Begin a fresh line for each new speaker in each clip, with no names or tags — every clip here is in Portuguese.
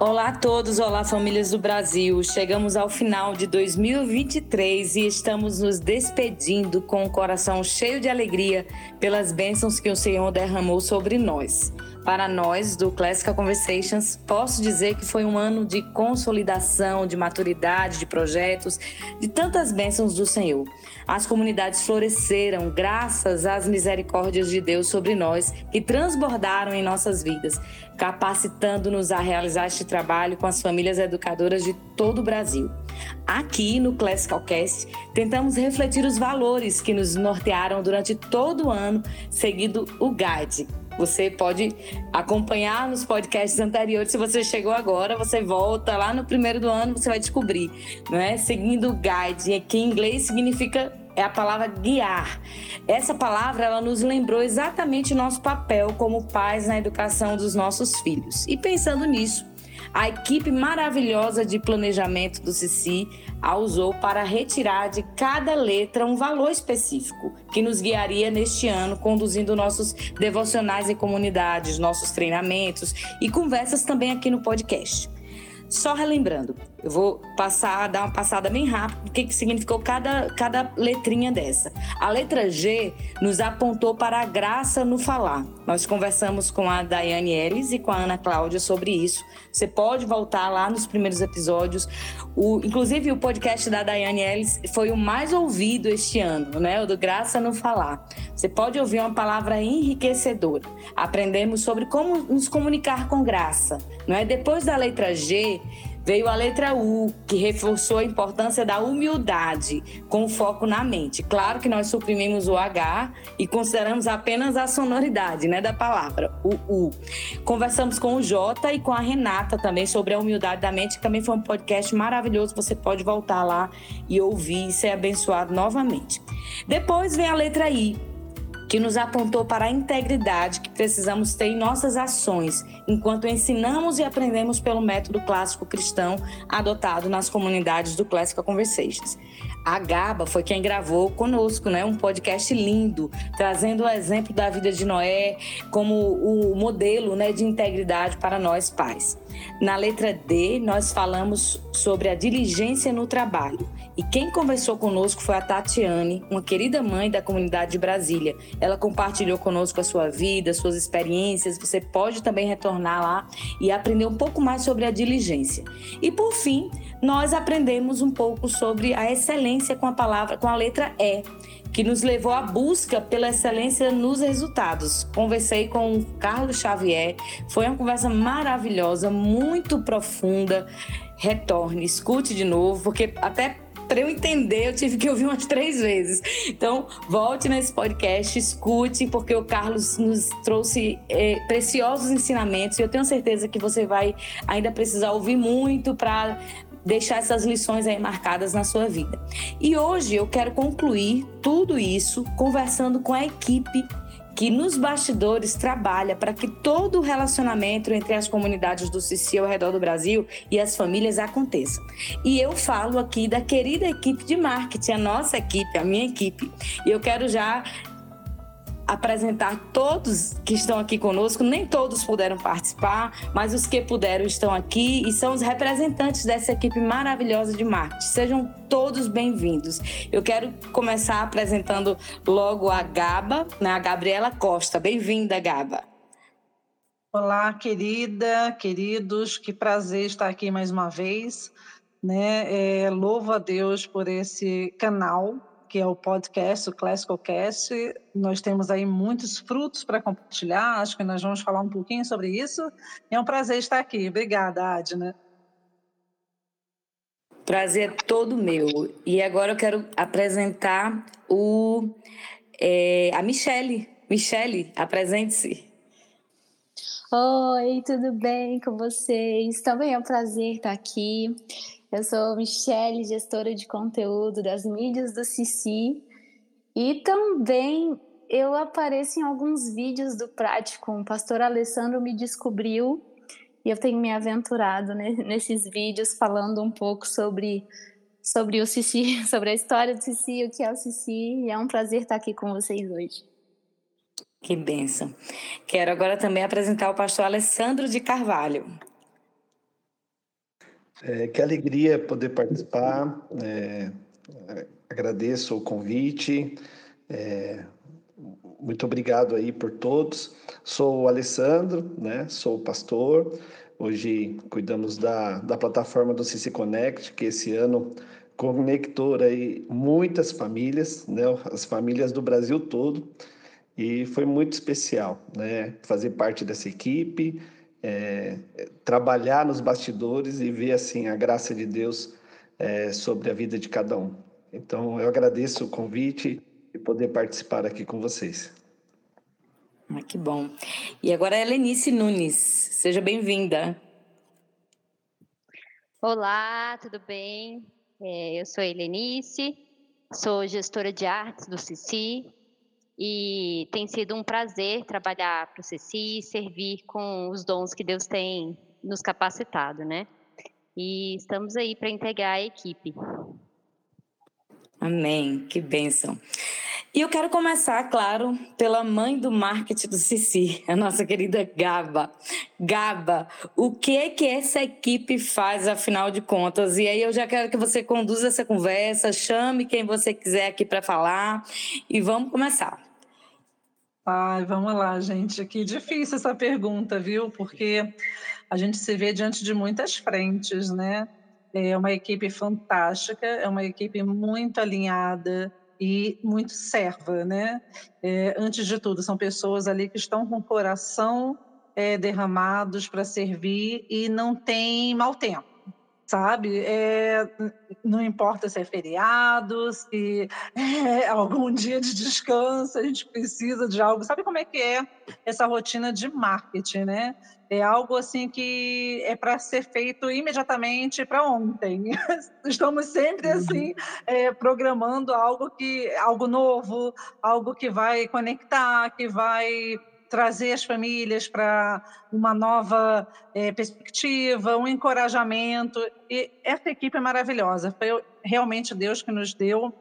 Olá a todos, olá famílias do Brasil. Chegamos ao final de 2023 e estamos nos despedindo com o coração cheio de alegria pelas bênçãos que o Senhor derramou sobre nós. Para nós do Classical Conversations, posso dizer que foi um ano de consolidação, de maturidade, de projetos, de tantas bênçãos do Senhor. As comunidades floresceram graças às misericórdias de Deus sobre nós, que transbordaram em nossas vidas, capacitando-nos a realizar este trabalho com as famílias educadoras de todo o Brasil. Aqui no Classical Cast, tentamos refletir os valores que nos nortearam durante todo o ano, seguindo o Guide você pode acompanhar nos podcasts anteriores. Se você chegou agora, você volta lá no primeiro do ano, você vai descobrir, não é? Seguindo o guide, que em inglês significa é a palavra guiar. Essa palavra ela nos lembrou exatamente o nosso papel como pais na educação dos nossos filhos. E pensando nisso, a equipe maravilhosa de planejamento do Cici a usou para retirar de cada letra um valor específico que nos guiaria neste ano, conduzindo nossos devocionais em comunidades, nossos treinamentos e conversas também aqui no podcast. Só relembrando, eu vou passar, dar uma passada bem rápida do que, que significou cada, cada letrinha dessa. A letra G nos apontou para a graça no falar. Nós conversamos com a Daiane Ellis e com a Ana Cláudia sobre isso. Você pode voltar lá nos primeiros episódios. O, inclusive, o podcast da Daiane Ellis foi o mais ouvido este ano, né? O do Graça no Falar. Você pode ouvir uma palavra enriquecedora. Aprendemos sobre como nos comunicar com graça. Não é? Depois da letra G, veio a letra U, que reforçou a importância da humildade, com foco na mente. Claro que nós suprimimos o H e consideramos apenas a sonoridade né, da palavra, o U. Conversamos com o Jota e com a Renata também sobre a humildade da mente, que também foi um podcast maravilhoso. Você pode voltar lá e ouvir e ser abençoado novamente. Depois vem a letra I, que nos apontou para a integridade que precisamos ter em nossas ações, enquanto ensinamos e aprendemos pelo método clássico cristão adotado nas comunidades do Classical Conversations. A Gaba foi quem gravou conosco, né, um podcast lindo, trazendo o exemplo da vida de Noé como o modelo, né, de integridade para nós pais. Na letra D, nós falamos sobre a diligência no trabalho. E quem conversou conosco foi a Tatiane, uma querida mãe da comunidade de Brasília. Ela compartilhou conosco a sua vida, suas experiências. Você pode também retornar lá e aprender um pouco mais sobre a diligência. E por fim, nós aprendemos um pouco sobre a excelência com a palavra, com a letra E que nos levou à busca pela excelência nos resultados. Conversei com o Carlos Xavier, foi uma conversa maravilhosa, muito profunda. Retorne, escute de novo, porque até para eu entender, eu tive que ouvir umas três vezes. Então, volte nesse podcast, escute, porque o Carlos nos trouxe é, preciosos ensinamentos e eu tenho certeza que você vai ainda precisar ouvir muito para deixar essas lições aí marcadas na sua vida. E hoje eu quero concluir tudo isso conversando com a equipe que nos bastidores trabalha para que todo o relacionamento entre as comunidades do Cici ao redor do Brasil e as famílias aconteça. E eu falo aqui da querida equipe de marketing, a nossa equipe, a minha equipe. E eu quero já apresentar todos que estão aqui conosco. Nem todos puderam participar, mas os que puderam estão aqui e são os representantes dessa equipe maravilhosa de marketing. Sejam todos bem-vindos. Eu quero começar apresentando logo a Gaba, né? a Gabriela Costa. Bem-vinda, Gaba.
Olá, querida, queridos, que prazer estar aqui mais uma vez. Né? É, louvo a Deus por esse canal que é o podcast, o Classical Cast. Nós temos aí muitos frutos para compartilhar, acho que nós vamos falar um pouquinho sobre isso. É um prazer estar aqui. Obrigada, Adna.
Prazer é todo meu. E agora eu quero apresentar o, é, a Michele. Michele, apresente-se.
Oi, tudo bem com vocês? Também é um prazer estar aqui. Eu sou Michele, gestora de conteúdo das mídias do Cici. E também eu apareço em alguns vídeos do Prático. O pastor Alessandro me descobriu e eu tenho me aventurado né, nesses vídeos falando um pouco sobre, sobre o Cici, sobre a história do Cici, o que é o Cici. E é um prazer estar aqui com vocês hoje.
Que benção. Quero agora também apresentar o pastor Alessandro de Carvalho.
É, que alegria poder participar. É, agradeço o convite. É, muito obrigado aí por todos. Sou o Alessandro, né? Sou pastor. Hoje cuidamos da, da plataforma do CC Connect, que esse ano conectou aí muitas famílias, né? As famílias do Brasil todo. E foi muito especial, né? Fazer parte dessa equipe, é, trabalhar nos bastidores e ver assim a graça de Deus é, sobre a vida de cada um. Então, eu agradeço o convite e poder participar aqui com vocês.
Ah, que bom. E agora é Lenice Nunes. Seja bem-vinda.
Olá, tudo bem? É, eu sou a Helenice, sou gestora de artes do CICI e tem sido um prazer trabalhar para o CICI e servir com os dons que Deus tem nos capacitado, né? E estamos aí para integrar a equipe.
Amém, que bênção. E eu quero começar, claro, pela mãe do marketing do Cici, a nossa querida Gaba. Gaba, o que é que essa equipe faz, afinal de contas? E aí eu já quero que você conduza essa conversa, chame quem você quiser aqui para falar e vamos começar.
Ai, vamos lá, gente. Que difícil essa pergunta, viu? Porque a gente se vê diante de muitas frentes, né? É uma equipe fantástica, é uma equipe muito alinhada e muito serva, né? É, antes de tudo, são pessoas ali que estão com o coração é, derramados para servir e não tem mau tempo sabe? É, não importa se é feriado, se é algum dia de descanso, a gente precisa de algo. Sabe como é que é essa rotina de marketing, né? É algo assim que é para ser feito imediatamente para ontem. Estamos sempre uhum. assim é, programando algo que algo novo, algo que vai conectar, que vai trazer as famílias para uma nova é, perspectiva, um encorajamento. E essa equipe é maravilhosa. Foi realmente Deus que nos deu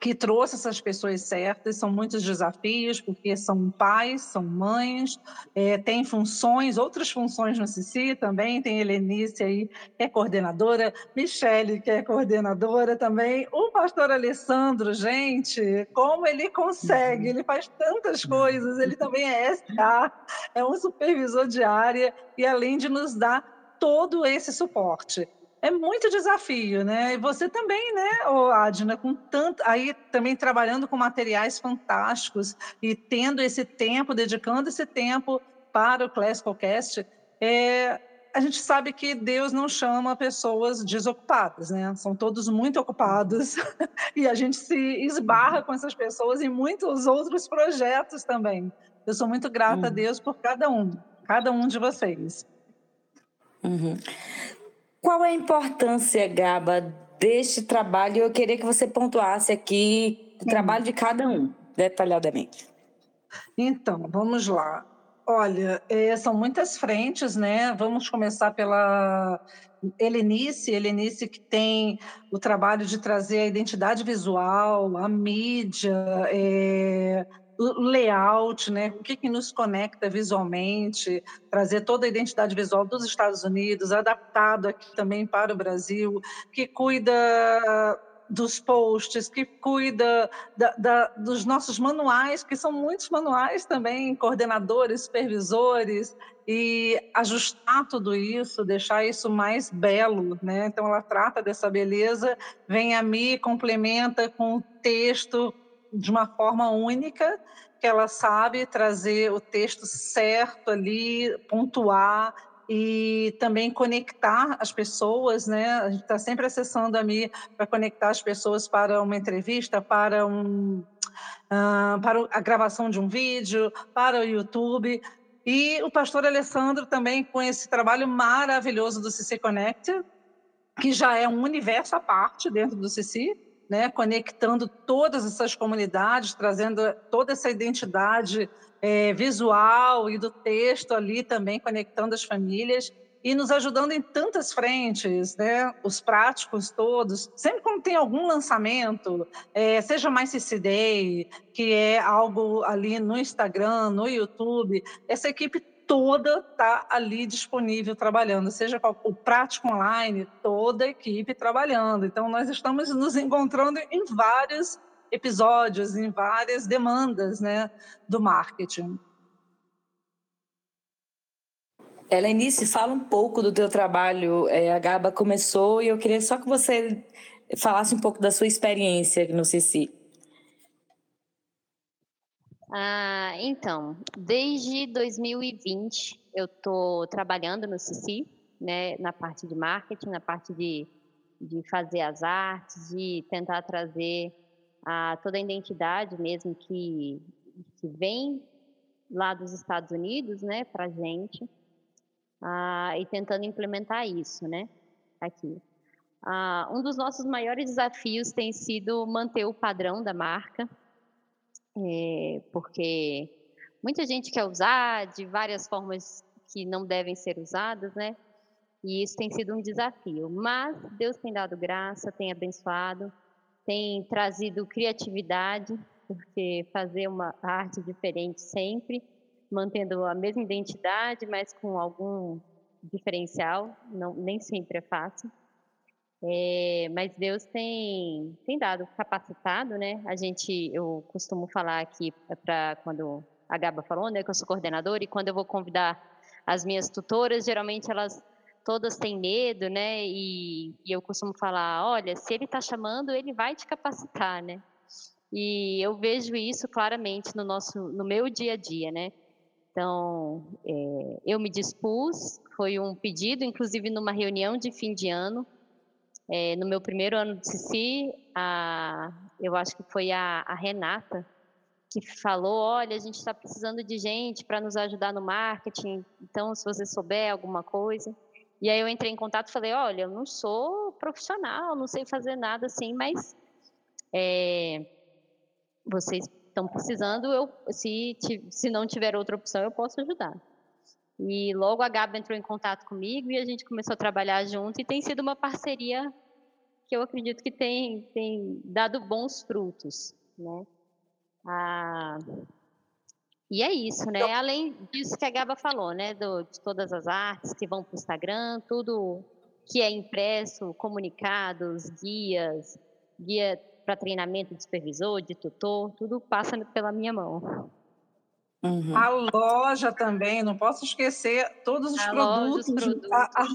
que trouxe essas pessoas certas. São muitos desafios, porque são pais, são mães, é, tem funções, outras funções no CICI também. Tem Helenice aí, que é coordenadora, Michele, que é coordenadora também. O pastor Alessandro, gente, como ele consegue? Uhum. Ele faz tantas coisas, ele também é SA, é um supervisor de área, e além de nos dar todo esse suporte é muito desafio, né? E você também, né, Adna, com tanto aí também trabalhando com materiais fantásticos e tendo esse tempo, dedicando esse tempo para o Classical Cast, é, a gente sabe que Deus não chama pessoas desocupadas, né? São todos muito ocupados e a gente se esbarra com essas pessoas em muitos outros projetos também. Eu sou muito grata uhum. a Deus por cada um, cada um de vocês.
Uhum. Qual é a importância, Gaba, deste trabalho? Eu queria que você pontuasse aqui o trabalho de cada um, detalhadamente.
Então, vamos lá. Olha, é, são muitas frentes, né? Vamos começar pela Helenice, Helenice que tem o trabalho de trazer a identidade visual, a mídia, é, layout, né? o que, que nos conecta visualmente, trazer toda a identidade visual dos Estados Unidos, adaptado aqui também para o Brasil, que cuida dos posts, que cuida da, da, dos nossos manuais, que são muitos manuais também, coordenadores, supervisores, e ajustar tudo isso, deixar isso mais belo, né? Então ela trata dessa beleza, vem a mim, complementa com o texto, de uma forma única, que ela sabe trazer o texto certo ali, pontuar e também conectar as pessoas, né? A gente está sempre acessando a Mi para conectar as pessoas para uma entrevista, para um uh, para a gravação de um vídeo, para o YouTube. E o pastor Alessandro também com esse trabalho maravilhoso do CC Connect, que já é um universo à parte dentro do CC, né, conectando todas essas comunidades, trazendo toda essa identidade é, visual e do texto ali também, conectando as famílias e nos ajudando em tantas frentes, né? Os práticos todos. Sempre quando tem algum lançamento, é, seja mais CC Day, que é algo ali no Instagram, no YouTube, essa equipe toda está ali disponível trabalhando, seja o prático online, toda a equipe trabalhando. Então, nós estamos nos encontrando em vários episódios, em várias demandas né, do marketing.
Helenice, fala um pouco do teu trabalho. É, a Gaba começou e eu queria só que você falasse um pouco da sua experiência no CC.
Ah, então, desde 2020 eu estou trabalhando no CC, né, na parte de marketing, na parte de, de fazer as artes, de tentar trazer a, toda a identidade mesmo que, que vem lá dos Estados Unidos, né, para gente, ah, e tentando implementar isso, né, aqui. Ah, um dos nossos maiores desafios tem sido manter o padrão da marca, é, porque muita gente quer usar de várias formas que não devem ser usadas, né? E isso tem sido um desafio. Mas Deus tem dado graça, tem abençoado, tem trazido criatividade, porque fazer uma arte diferente sempre, mantendo a mesma identidade, mas com algum diferencial, não, nem sempre é fácil. É, mas Deus tem, tem dado capacitado, né? A gente, eu costumo falar aqui para quando a Gaba falou, né, que eu sou coordenadora e quando eu vou convidar as minhas tutoras, geralmente elas todas têm medo, né? E, e eu costumo falar, olha, se ele está chamando, ele vai te capacitar, né? E eu vejo isso claramente no nosso, no meu dia a dia, né? Então, é, eu me dispus, foi um pedido, inclusive numa reunião de fim de ano, é, no meu primeiro ano de CC, a, eu acho que foi a, a Renata que falou: olha, a gente está precisando de gente para nos ajudar no marketing, então se você souber alguma coisa. E aí eu entrei em contato e falei: olha, eu não sou profissional, não sei fazer nada assim, mas é, vocês estão precisando, eu, se, se não tiver outra opção, eu posso ajudar. E logo a Gabi entrou em contato comigo e a gente começou a trabalhar junto e tem sido uma parceria que eu acredito que tem, tem dado bons frutos, né? Ah, e é isso, né? Além disso que a Gaba falou, né? Do, de todas as artes que vão para o Instagram, tudo que é impresso, comunicados, guias, guia para treinamento de supervisor, de tutor, tudo passa pela minha mão.
Uhum. A loja também, não posso esquecer todos os
a
produtos.
Loja, os produtos a, a,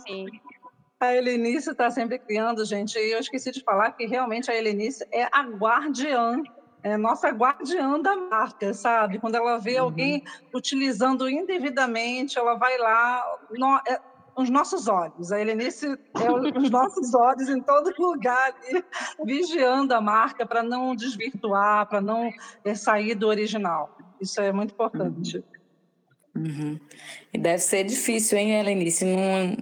a Helenice está sempre criando, gente. E eu esqueci de falar que realmente a Helenice é a guardiã, é nossa guardiã da marca, sabe? Quando ela vê uhum. alguém utilizando indevidamente, ela vai lá. No, é, os nossos olhos. A Helenice é os nossos olhos em todo lugar, ali, vigiando a marca para não desvirtuar, para não é, sair do original. Isso é muito importante.
Uhum. Uhum. E deve ser difícil, hein, Helenice? Num,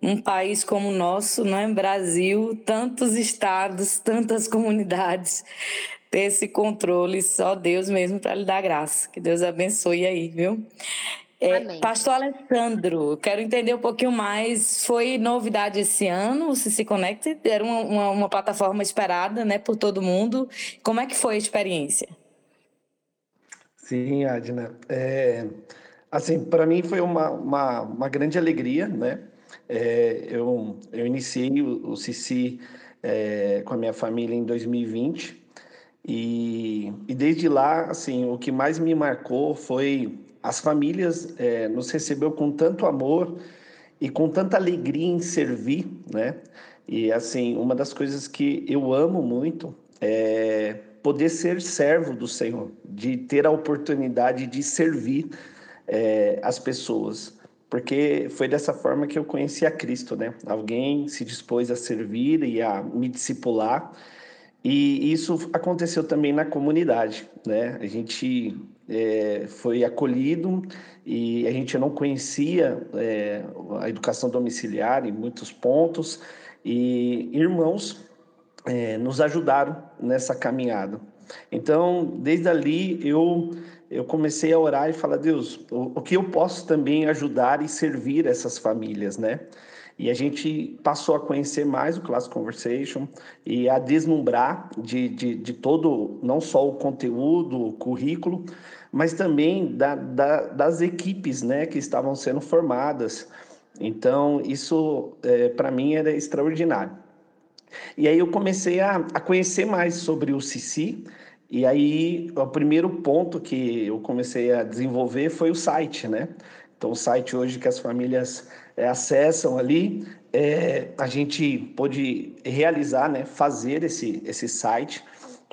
num país como o nosso, não é? Brasil, tantos estados, tantas comunidades, ter esse controle, só Deus mesmo para lhe dar graça. Que Deus abençoe aí, viu? É, Pastor Alessandro, quero entender um pouquinho mais. Foi novidade esse ano, o CC Connect? Era uma, uma, uma plataforma esperada né, por todo mundo. Como é que foi a experiência?
Sim, Adna. É, assim, para mim foi uma, uma, uma, grande alegria, né? É, eu, eu iniciei o, o Cici é, com a minha família em 2020 e, e desde lá, assim, o que mais me marcou foi as famílias é, nos recebeu com tanto amor e com tanta alegria em servir, né? E assim, uma das coisas que eu amo muito é poder ser servo do Senhor, de ter a oportunidade de servir é, as pessoas. Porque foi dessa forma que eu conheci a Cristo, né? Alguém se dispôs a servir e a me discipular. E isso aconteceu também na comunidade, né? A gente é, foi acolhido e a gente não conhecia é, a educação domiciliar em muitos pontos e irmãos é, nos ajudaram nessa caminhada. Então, desde ali, eu, eu comecei a orar e falar, Deus, o, o que eu posso também ajudar e servir essas famílias, né? E a gente passou a conhecer mais o Class Conversation e a deslumbrar de, de, de todo, não só o conteúdo, o currículo, mas também da, da, das equipes né, que estavam sendo formadas. Então, isso é, para mim era extraordinário. E aí eu comecei a, a conhecer mais sobre o Cici, e aí o primeiro ponto que eu comecei a desenvolver foi o site, né? Então, o site hoje que as famílias é, acessam ali, é, a gente pôde realizar, né, fazer esse, esse site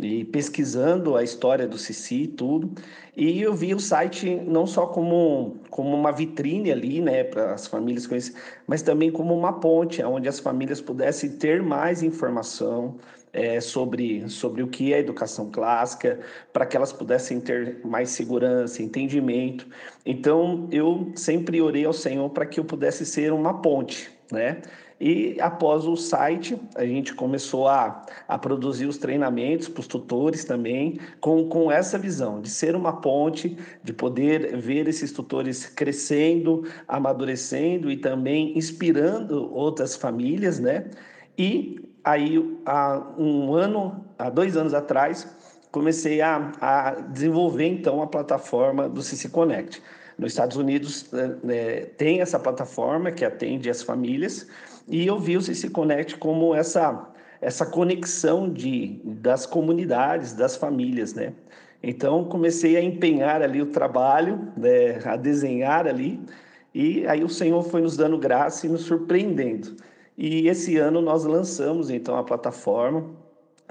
e pesquisando a história do Cici e tudo. E eu vi o site não só como, como uma vitrine ali, né, para as famílias conhecerem, mas também como uma ponte, onde as famílias pudessem ter mais informação é, sobre, sobre o que é educação clássica, para que elas pudessem ter mais segurança, entendimento. Então, eu sempre orei ao Senhor para que eu pudesse ser uma ponte, né? E após o site, a gente começou a, a produzir os treinamentos para os tutores também, com, com essa visão de ser uma ponte, de poder ver esses tutores crescendo, amadurecendo e também inspirando outras famílias, né? E aí, há um ano, há dois anos atrás, comecei a, a desenvolver então a plataforma do CC Connect. Nos Estados Unidos é, tem essa plataforma que atende as famílias e eu vi o CC Connect como essa, essa conexão de, das comunidades, das famílias, né? Então, comecei a empenhar ali o trabalho, né, a desenhar ali, e aí o Senhor foi nos dando graça e nos surpreendendo. E esse ano nós lançamos, então, a plataforma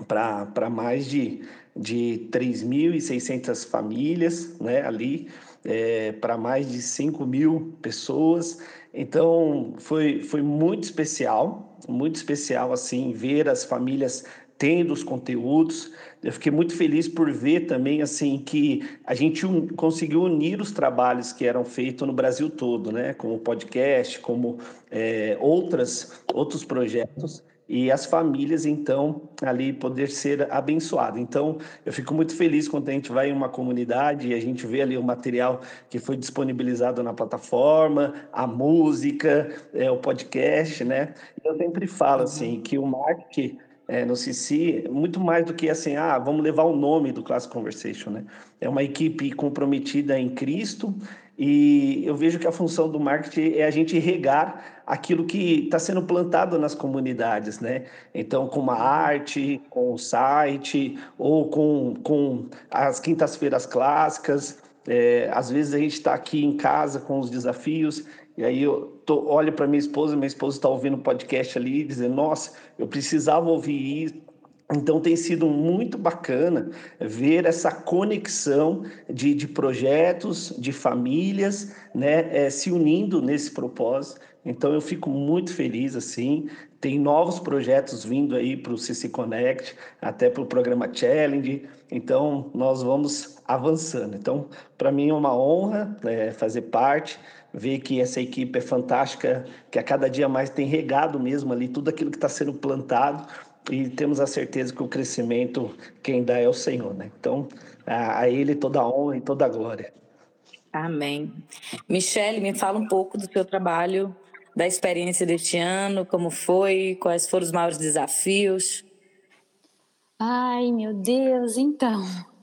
para mais de, de 3.600 famílias, né, ali, é, para mais de 5 mil pessoas. Então, foi, foi muito especial, muito especial, assim, ver as famílias tendo os conteúdos. Eu fiquei muito feliz por ver também, assim, que a gente un... conseguiu unir os trabalhos que eram feitos no Brasil todo, né? Como podcast, como é, outras, outros projetos e as famílias, então, ali poder ser abençoado. Então, eu fico muito feliz quando a gente vai em uma comunidade e a gente vê ali o material que foi disponibilizado na plataforma, a música, é, o podcast, né? Eu sempre falo, uhum. assim, que o marketing é, no CC, muito mais do que assim, ah, vamos levar o nome do Class Conversation, né? É uma equipe comprometida em Cristo e eu vejo que a função do marketing é a gente regar aquilo que está sendo plantado nas comunidades, né? Então, com uma arte, com o site, ou com, com as quintas-feiras clássicas. É, às vezes a gente está aqui em casa com os desafios, e aí eu tô, olho para minha esposa, minha esposa está ouvindo o podcast ali, dizendo: Nossa, eu precisava ouvir isso então tem sido muito bacana ver essa conexão de, de projetos, de famílias, né, é, se unindo nesse propósito. Então eu fico muito feliz assim. Tem novos projetos vindo aí para o CC Connect, até para o programa Challenge. Então nós vamos avançando. Então para mim é uma honra é, fazer parte, ver que essa equipe é fantástica, que a cada dia mais tem regado mesmo ali tudo aquilo que está sendo plantado e temos a certeza que o crescimento quem dá é o Senhor, né? Então, a, a Ele toda a honra e toda a glória.
Amém. Michele, me fala um pouco do seu trabalho, da experiência deste ano, como foi, quais foram os maiores desafios?
Ai, meu Deus, então.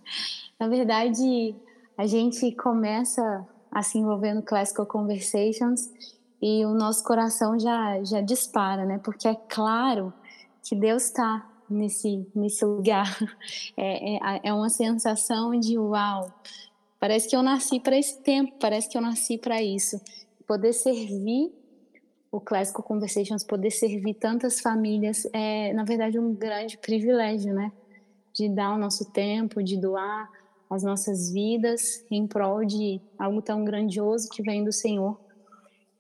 Na verdade, a gente começa a se envolver no Classical Conversations e o nosso coração já, já dispara, né? Porque é claro que Deus está nesse, nesse lugar. É, é, é uma sensação de uau, parece que eu nasci para esse tempo, parece que eu nasci para isso. Poder servir o Classical Conversations, poder servir tantas famílias, é, na verdade, um grande privilégio, né? De dar o nosso tempo, de doar as nossas vidas em prol de algo tão grandioso que vem do Senhor.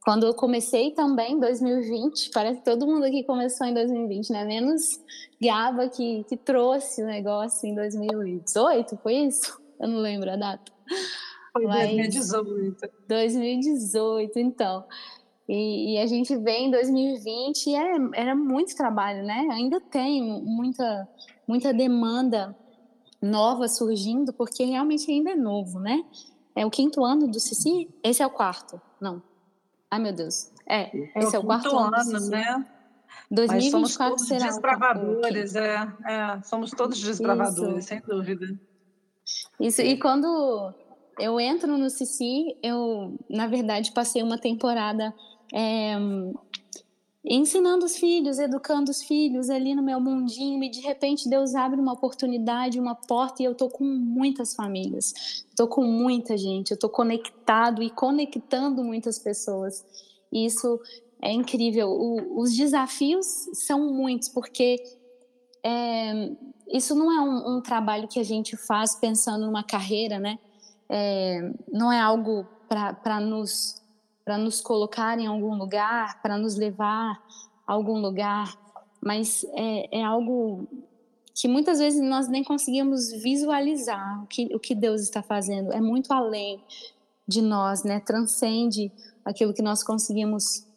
Quando eu comecei também em 2020, parece que todo mundo aqui começou em 2020, né? Menos Gaba que, que trouxe o negócio em 2018, foi isso? Eu não lembro a data.
Foi Mas 2018.
2018, então. E, e, a gente vem em 2020 e era, era muito trabalho, né? Ainda tem muita, muita demanda nova surgindo, porque realmente ainda é novo, né? É o quinto ano do Cici? Esse é o quarto? Não. Ai, meu Deus. É, é esse é o quarto ano, ano
né?
2024
Mas somos
será
desbravadores, é, é, somos todos desbravadores, Isso. sem dúvida.
Isso, e quando eu entro no Cici, eu, na verdade, passei uma temporada é, ensinando os filhos, educando os filhos ali no meu mundinho, e de repente Deus abre uma oportunidade, uma porta, e eu tô com muitas famílias, tô com muita gente, eu tô conectado e conectando muitas pessoas. Isso é incrível. O, os desafios são muitos, porque é, isso não é um, um, trabalho que a gente faz pensando numa carreira, né? É, não é algo para nos para nos colocar em algum lugar, para nos levar a algum lugar, mas é, é, algo que muitas vezes nós nem conseguimos visualizar o que, o que Deus está fazendo. É muito além de nós, né? Transcende aquilo que nós conseguimos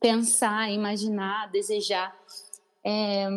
pensar, imaginar, desejar. É,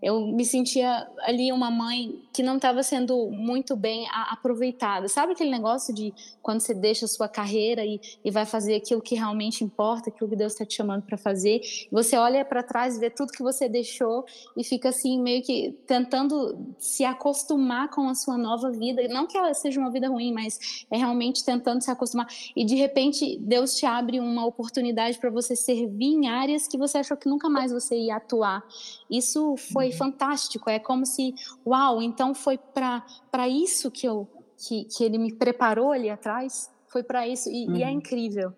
eu me sentia ali uma mãe que não estava sendo muito bem aproveitada. Sabe aquele negócio de quando você deixa a sua carreira e, e vai fazer aquilo que realmente importa, aquilo que Deus está te chamando para fazer? Você olha para trás e vê tudo que você deixou e fica assim, meio que tentando se acostumar com a sua nova vida. Não que ela seja uma vida ruim, mas é realmente tentando se acostumar. E de repente, Deus te abre uma oportunidade para você servir em áreas que você achou que nunca mais você ia atuar. Isso foi foi fantástico. É como se, uau, então foi para isso que, eu, que, que ele me preparou ali atrás. Foi para isso. E, uhum. e, é uhum. incrível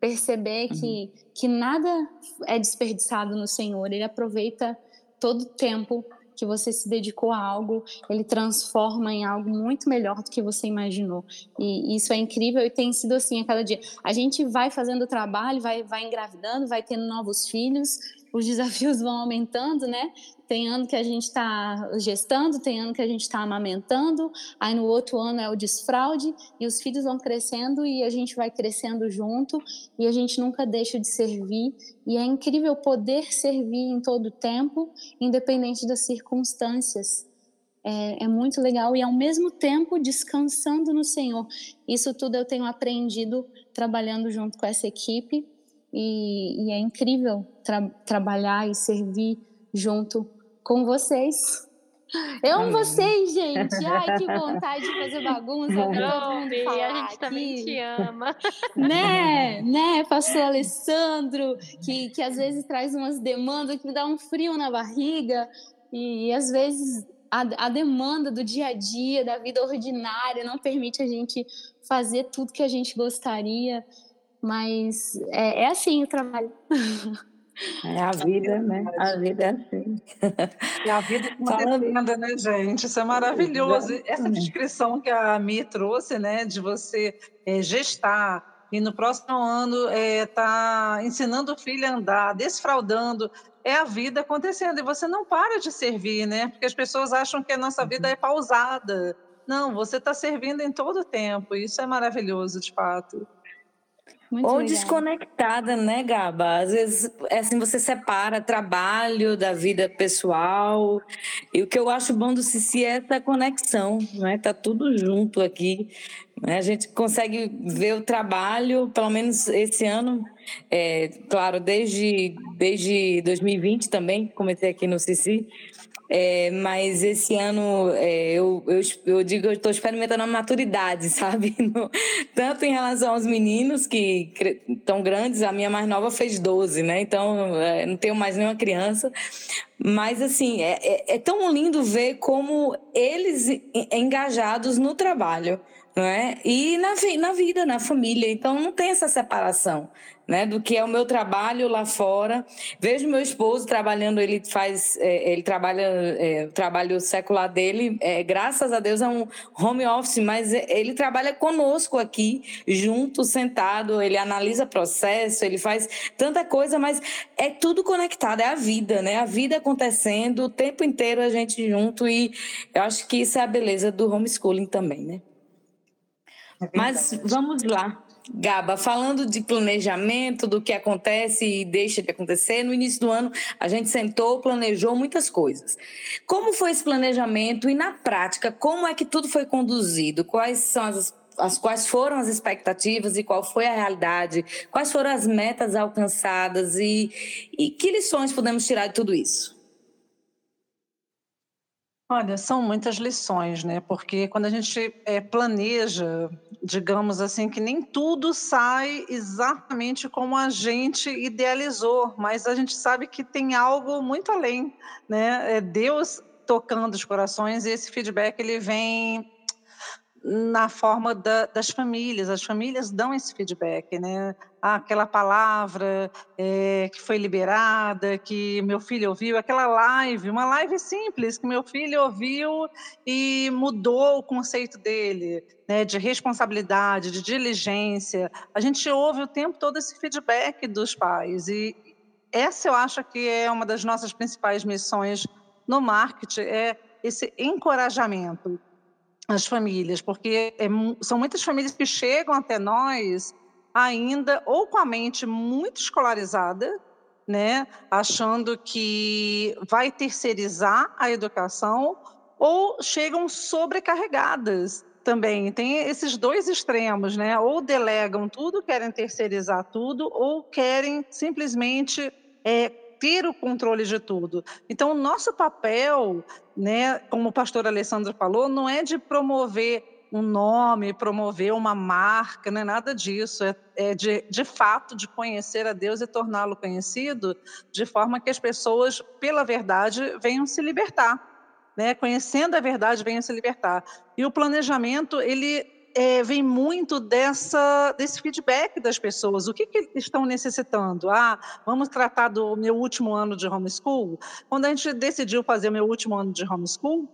perceber uhum. que, que nada é desperdiçado no Senhor. Ele aproveita todo o tempo que você se dedicou a algo, ele transforma em algo muito melhor do que você imaginou. E isso é incrível e tem sido assim a cada dia. A gente vai fazendo o trabalho, vai, vai engravidando, vai tendo novos filhos, os desafios vão aumentando, né? Tem ano que a gente está gestando, tem ano que a gente está amamentando, aí no outro ano é o desfraude, e os filhos vão crescendo e a gente vai crescendo junto, e a gente nunca deixa de servir. E é incrível poder servir em todo o tempo, independente das circunstâncias. É, é, muito legal e ao mesmo tempo descansando no Senhor. Isso tudo eu tenho aprendido trabalhando junto com essa equipe e, e é incrível tra trabalhar e servir junto com vocês. Eu amo vocês, gente. Ai, que vontade de fazer bagunça.
Não, a gente também te ama.
Né, né, pastor Alessandro, que, que às vezes traz umas demandas que me dá um frio na barriga. E, e às vezes a, a demanda do dia a dia, da vida ordinária, não permite a gente fazer tudo que a gente gostaria. Mas é, é assim o trabalho.
É a vida, né? A vida é assim.
É a vida Falando... demanda, né, gente? Isso é maravilhoso. Essa descrição que a Mi trouxe, né, de você é, gestar e no próximo ano estar é, tá ensinando o filho a andar, desfraudando, é a vida acontecendo. E você não para de servir, né? Porque as pessoas acham que a nossa vida uhum. é pausada. Não, você está servindo em todo o tempo. Isso é maravilhoso, de fato.
Muito Ou legal. desconectada, né, Gaba? Às vezes, é assim, você separa trabalho da vida pessoal. E o que eu acho bom do Cici é essa conexão, né? Tá tudo junto aqui. Né? A gente consegue ver o trabalho, pelo menos esse ano, é, claro, desde, desde 2020 também, comecei aqui no Cici, é, mas esse ano é, eu, eu, eu digo eu estou experimentando a maturidade, sabe? No, tanto em relação aos meninos que estão grandes, a minha mais nova fez 12, né? Então é, não tenho mais nenhuma criança. Mas assim, é, é, é tão lindo ver como eles engajados no trabalho. Não é? E na, na vida, na família. Então não tem essa separação né, do que é o meu trabalho lá fora. Vejo meu esposo trabalhando, ele faz, é, ele trabalha, é, o trabalho secular dele, é, graças a Deus é um home office, mas ele trabalha conosco aqui, junto, sentado, ele analisa processo, ele faz tanta coisa, mas é tudo conectado, é a vida, né? A vida acontecendo o tempo inteiro a gente junto e eu acho que isso é a beleza do homeschooling também, né? É mas vamos lá. Gaba, falando de planejamento, do que acontece e deixa de acontecer, no início do ano a gente sentou, planejou muitas coisas. Como foi esse planejamento e na prática, como é que tudo foi conduzido? Quais são as, as quais foram as expectativas e qual foi a realidade? Quais foram as metas alcançadas e, e que lições podemos tirar de tudo isso?
Olha, são muitas lições, né? Porque quando a gente é, planeja, digamos assim, que nem tudo sai exatamente como a gente idealizou, mas a gente sabe que tem algo muito além, né? É Deus tocando os corações e esse feedback ele vem na forma da, das famílias. As famílias dão esse feedback, né? Ah, aquela palavra é, que foi liberada, que meu filho ouviu, aquela live, uma live simples que meu filho ouviu e mudou o conceito dele, né? De responsabilidade, de diligência. A gente ouve o tempo todo esse feedback dos pais e essa eu acho que é uma das nossas principais missões no marketing, é esse encorajamento as famílias, porque é, são muitas famílias que chegam até nós ainda ou com a mente muito escolarizada, né, achando que vai terceirizar a educação, ou chegam sobrecarregadas também. Tem esses dois extremos, né? Ou delegam tudo, querem terceirizar tudo, ou querem simplesmente é, ter o controle de tudo. Então, o nosso papel, né, como o pastor Alessandro falou, não é de promover um nome, promover uma marca, não é nada disso. É, é de, de fato, de conhecer a Deus e torná-lo conhecido, de forma que as pessoas, pela verdade, venham se libertar. Né? Conhecendo a verdade, venham se libertar. E o planejamento, ele é, vem muito dessa, desse feedback das pessoas. O que, que estão necessitando? Ah, vamos tratar do meu último ano de homeschool? Quando a gente decidiu fazer o meu último ano de homeschool,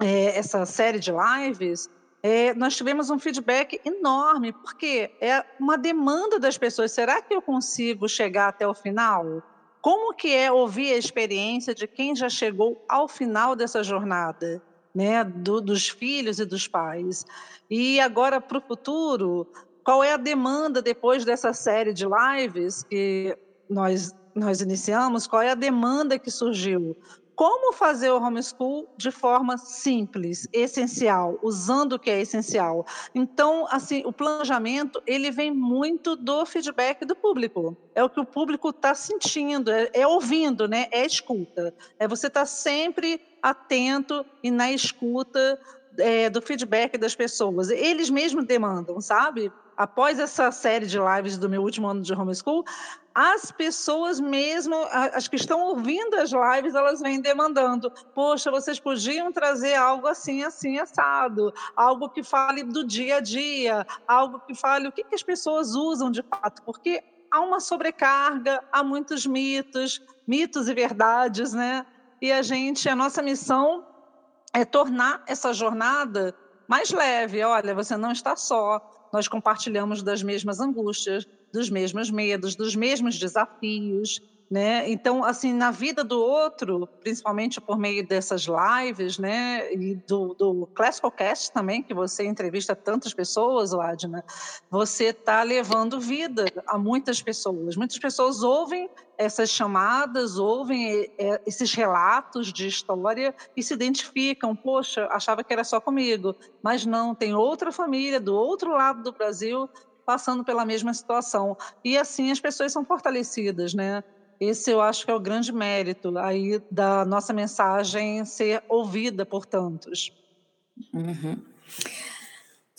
é, essa série de lives, é, nós tivemos um feedback enorme, porque é uma demanda das pessoas. Será que eu consigo chegar até o final? Como que é ouvir a experiência de quem já chegou ao final dessa jornada? Né, do, dos filhos e dos pais. E agora, para o futuro, qual é a demanda depois dessa série de lives que nós, nós iniciamos? Qual é a demanda que surgiu? Como fazer o homeschool de forma simples, essencial, usando o que é essencial. Então, assim, o planejamento ele vem muito do feedback do público. É o que o público está sentindo, é, é, ouvindo, né? É escuta. É você estar tá sempre atento e na escuta é, do feedback das pessoas. Eles mesmos demandam, sabe? Após essa série de lives do meu último ano de homeschool, as pessoas mesmo, as que estão ouvindo as lives, elas vêm demandando: poxa, vocês podiam trazer algo assim, assim, assado, algo que fale do dia a dia, algo que fale o que, que as pessoas usam de fato, porque há uma sobrecarga, há muitos mitos, mitos e verdades, né? E a gente, a nossa missão é tornar essa jornada mais leve. Olha, você não está só. Nós compartilhamos das mesmas angústias, dos mesmos medos, dos mesmos desafios. Né? Então, assim, na vida do outro, principalmente por meio dessas lives, né, e do, do Classical Cast também, que você entrevista tantas pessoas, Adna, você está levando vida a muitas pessoas. Muitas pessoas ouvem essas chamadas, ouvem é, esses relatos de história e se identificam. Poxa, achava que era só comigo, mas não, tem outra família do outro lado do Brasil passando pela mesma situação. E assim as pessoas são fortalecidas, né? Esse eu acho que é o grande mérito aí da nossa mensagem ser ouvida por tantos.
Uhum.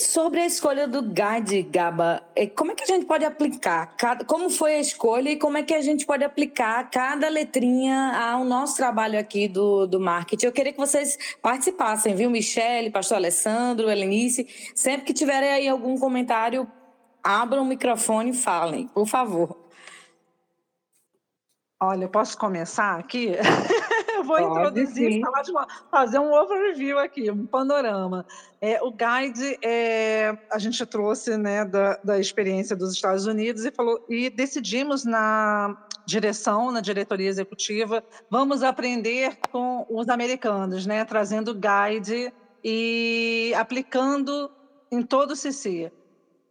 Sobre a escolha do guide, Gaba, é, como é que a gente pode aplicar? Como foi a escolha e como é que a gente pode aplicar cada letrinha ao nosso trabalho aqui do, do marketing? Eu queria que vocês participassem, viu? Michele, Pastor Alessandro, Helenice. Sempre que tiverem aí algum comentário, abram o microfone e falem, por favor.
Olha, eu posso começar aqui? eu vou Pode, introduzir, uma, fazer um overview aqui, um panorama. É, o guide, é, a gente trouxe né, da, da experiência dos Estados Unidos e, falou, e decidimos na direção, na diretoria executiva, vamos aprender com os americanos, né, trazendo guide e aplicando em todo o CC.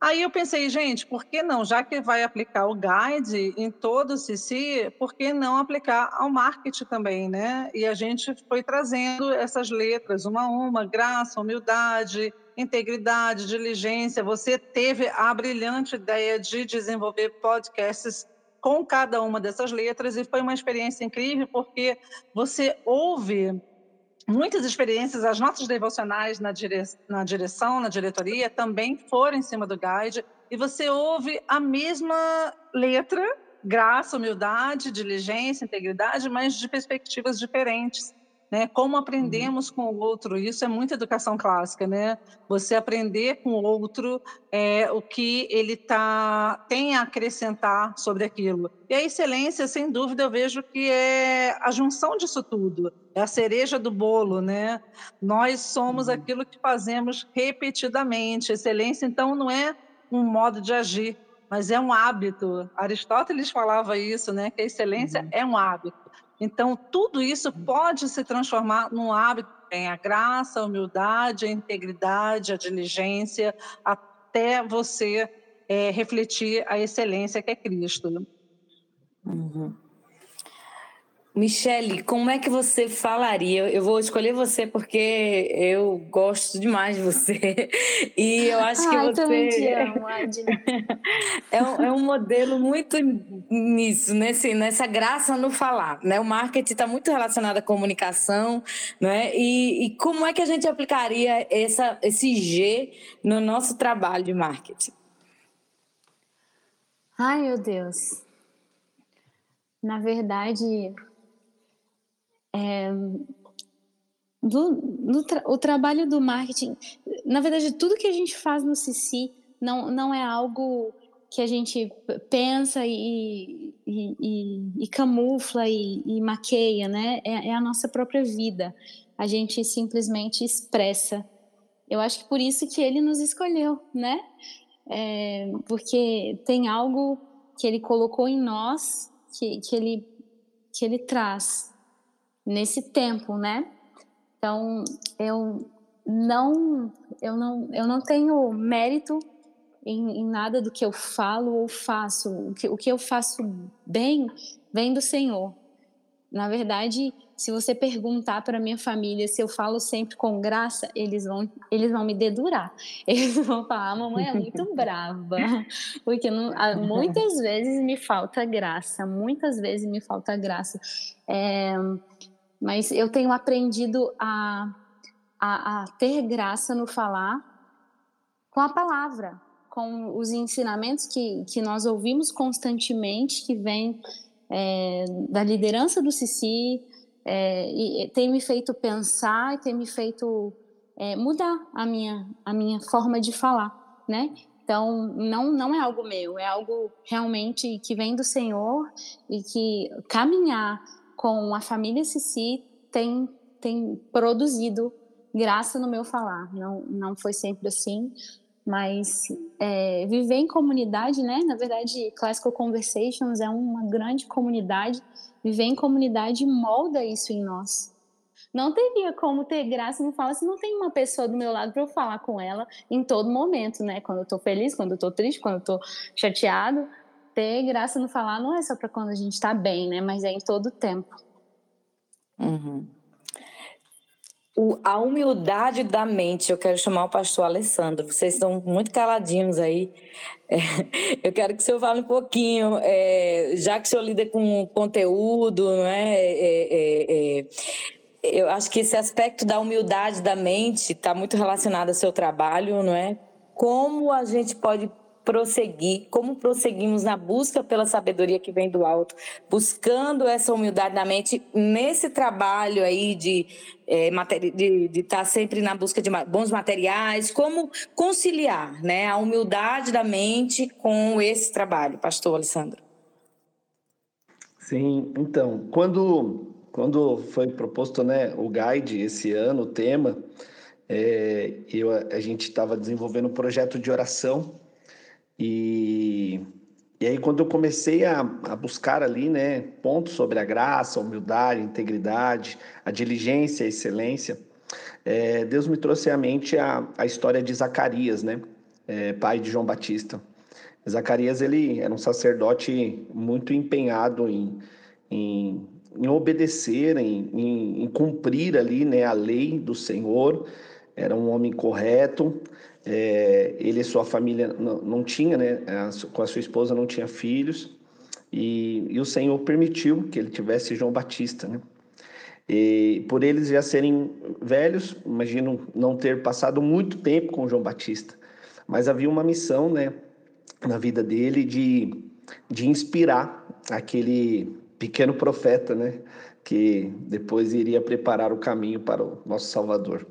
Aí eu pensei, gente, por que não? Já que vai aplicar o guide em todo o CC, por que não aplicar ao marketing também, né? E a gente foi trazendo essas letras, uma a uma, graça, humildade, integridade, diligência. Você teve a brilhante ideia de desenvolver podcasts com cada uma dessas letras e foi uma experiência incrível porque você ouve muitas experiências, as nossas devocionais na, dire, na direção, na diretoria, também foram em cima do guide, e você ouve a mesma letra, graça, humildade, diligência, integridade, mas de perspectivas diferentes né? Como uhum. aprendemos com o outro, isso é muita educação clássica, né? Você aprender com o outro é, o que ele tá, tem a acrescentar sobre aquilo. E a excelência, sem dúvida, eu vejo que é a junção disso tudo, é a cereja do bolo, né? Nós somos uhum. aquilo que fazemos repetidamente. Excelência, então, não é um modo de agir, mas é um hábito. Aristóteles falava isso, né? Que a excelência uhum. é um hábito. Então, tudo isso pode se transformar num hábito, em a graça, a humildade, a integridade, a diligência, até você é, refletir a excelência que é Cristo.
Uhum. Michele, como é que você falaria? Eu vou escolher você porque eu gosto demais de você. E eu acho que Ai, você.
Te amo,
é, um, é um modelo muito nisso, nesse, nessa graça no falar. Né? O marketing está muito relacionado à comunicação. Né? E, e como é que a gente aplicaria essa, esse G no nosso trabalho de marketing?
Ai, meu Deus. Na verdade, é, do, do tra o trabalho do marketing, na verdade, tudo que a gente faz no CC não, não é algo que a gente pensa e, e, e, e camufla e, maqueia, né? É, é, a nossa própria vida. A gente simplesmente expressa. Eu acho que por isso que ele nos escolheu, né? É, porque tem algo que ele colocou em nós que, que, ele, que ele traz nesse tempo, né? Então, eu não, eu não, eu não tenho mérito em, em nada do que eu falo ou faço. O que, o que eu faço bem vem do Senhor. Na verdade, se você perguntar para minha família se eu falo sempre com graça, eles vão, eles vão me dedurar. Eles vão falar: a mamãe é muito brava, porque não, muitas vezes me falta graça, muitas vezes me falta graça. É, mas eu tenho aprendido a, a, a ter graça no falar com a palavra, com os ensinamentos que, que nós ouvimos constantemente, que vêm é, da liderança do Cici, é, e tem me feito pensar e tem me feito é, mudar a minha, a minha forma de falar, né? Então, não, não é algo meu, é algo realmente que vem do Senhor e que caminhar com a família Cici tem, tem produzido graça no meu falar. Não, não foi sempre assim, mas é, viver em comunidade, né? Na verdade, Classical Conversations é uma grande comunidade. Viver em comunidade molda isso em nós. Não teria como ter graça no falar se não tem uma pessoa do meu lado para eu falar com ela em todo momento, né? Quando eu tô feliz, quando eu tô triste, quando eu tô chateado, ter graça no falar não é só para quando a gente está bem, né? Mas é em todo o tempo.
Uhum. O, a humildade da mente, eu quero chamar o pastor Alessandro. Vocês estão muito caladinhos aí. É, eu quero que o senhor fale um pouquinho, é, já que o senhor lida com conteúdo, não é? é, é, é eu acho que esse aspecto da humildade da mente está muito relacionado ao seu trabalho, não é? Como a gente pode prosseguir, como prosseguimos na busca pela sabedoria que vem do alto, buscando essa humildade na mente nesse trabalho aí de é, de estar tá sempre na busca de bons materiais, como conciliar né, a humildade da mente com esse trabalho, pastor Alessandro?
Sim, então, quando, quando foi proposto né, o guide esse ano, o tema, é, eu, a gente estava desenvolvendo um projeto de oração e, e aí, quando eu comecei a, a buscar ali, né, pontos sobre a graça, a humildade, a integridade, a diligência, a excelência, é, Deus me trouxe à mente a, a história de Zacarias, né, é, pai de João Batista. Zacarias, ele era um sacerdote muito empenhado em, em, em obedecer, em, em, em cumprir ali, né, a lei do Senhor, era um homem correto, é, ele e sua família não, não tinha, né, com a sua esposa não tinha filhos, e, e, o Senhor permitiu que ele tivesse João Batista, né? E por eles já serem velhos, imagino não ter passado muito tempo com João Batista, mas havia uma missão, né, na vida dele de, de inspirar aquele pequeno profeta, né, que depois iria preparar o caminho para o nosso Salvador.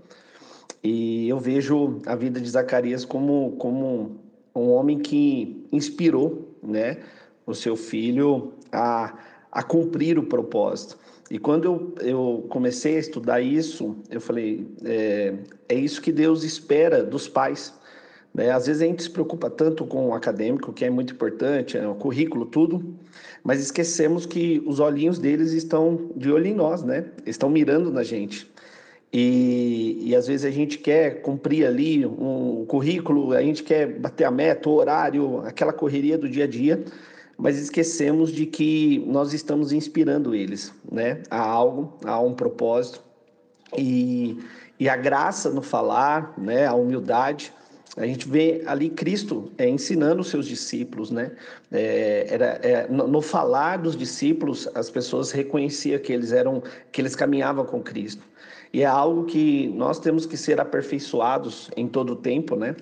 E eu vejo a vida de Zacarias como, como um homem que inspirou, né, o seu filho a, a cumprir o propósito. E quando eu, eu comecei a estudar isso, eu falei: é, é isso que Deus espera dos pais. Né? Às vezes a gente se preocupa tanto com o acadêmico, que é muito importante, é o currículo, tudo, mas esquecemos que os olhinhos deles estão de olho em nós, né? Estão mirando na gente. E, e às vezes a gente quer cumprir ali um currículo, a gente quer bater a meta, o horário, aquela correria do dia a dia, mas esquecemos de que nós estamos inspirando eles, né? A algo, a um propósito. E, e a graça no falar, né? A humildade. A gente vê ali Cristo é, ensinando os seus discípulos, né? É, era, é, no, no, falar dos discípulos, as pessoas reconheciam que eles eram, que eles caminhavam com Cristo. E é algo que nós temos que ser aperfeiçoados em todo o tempo, né?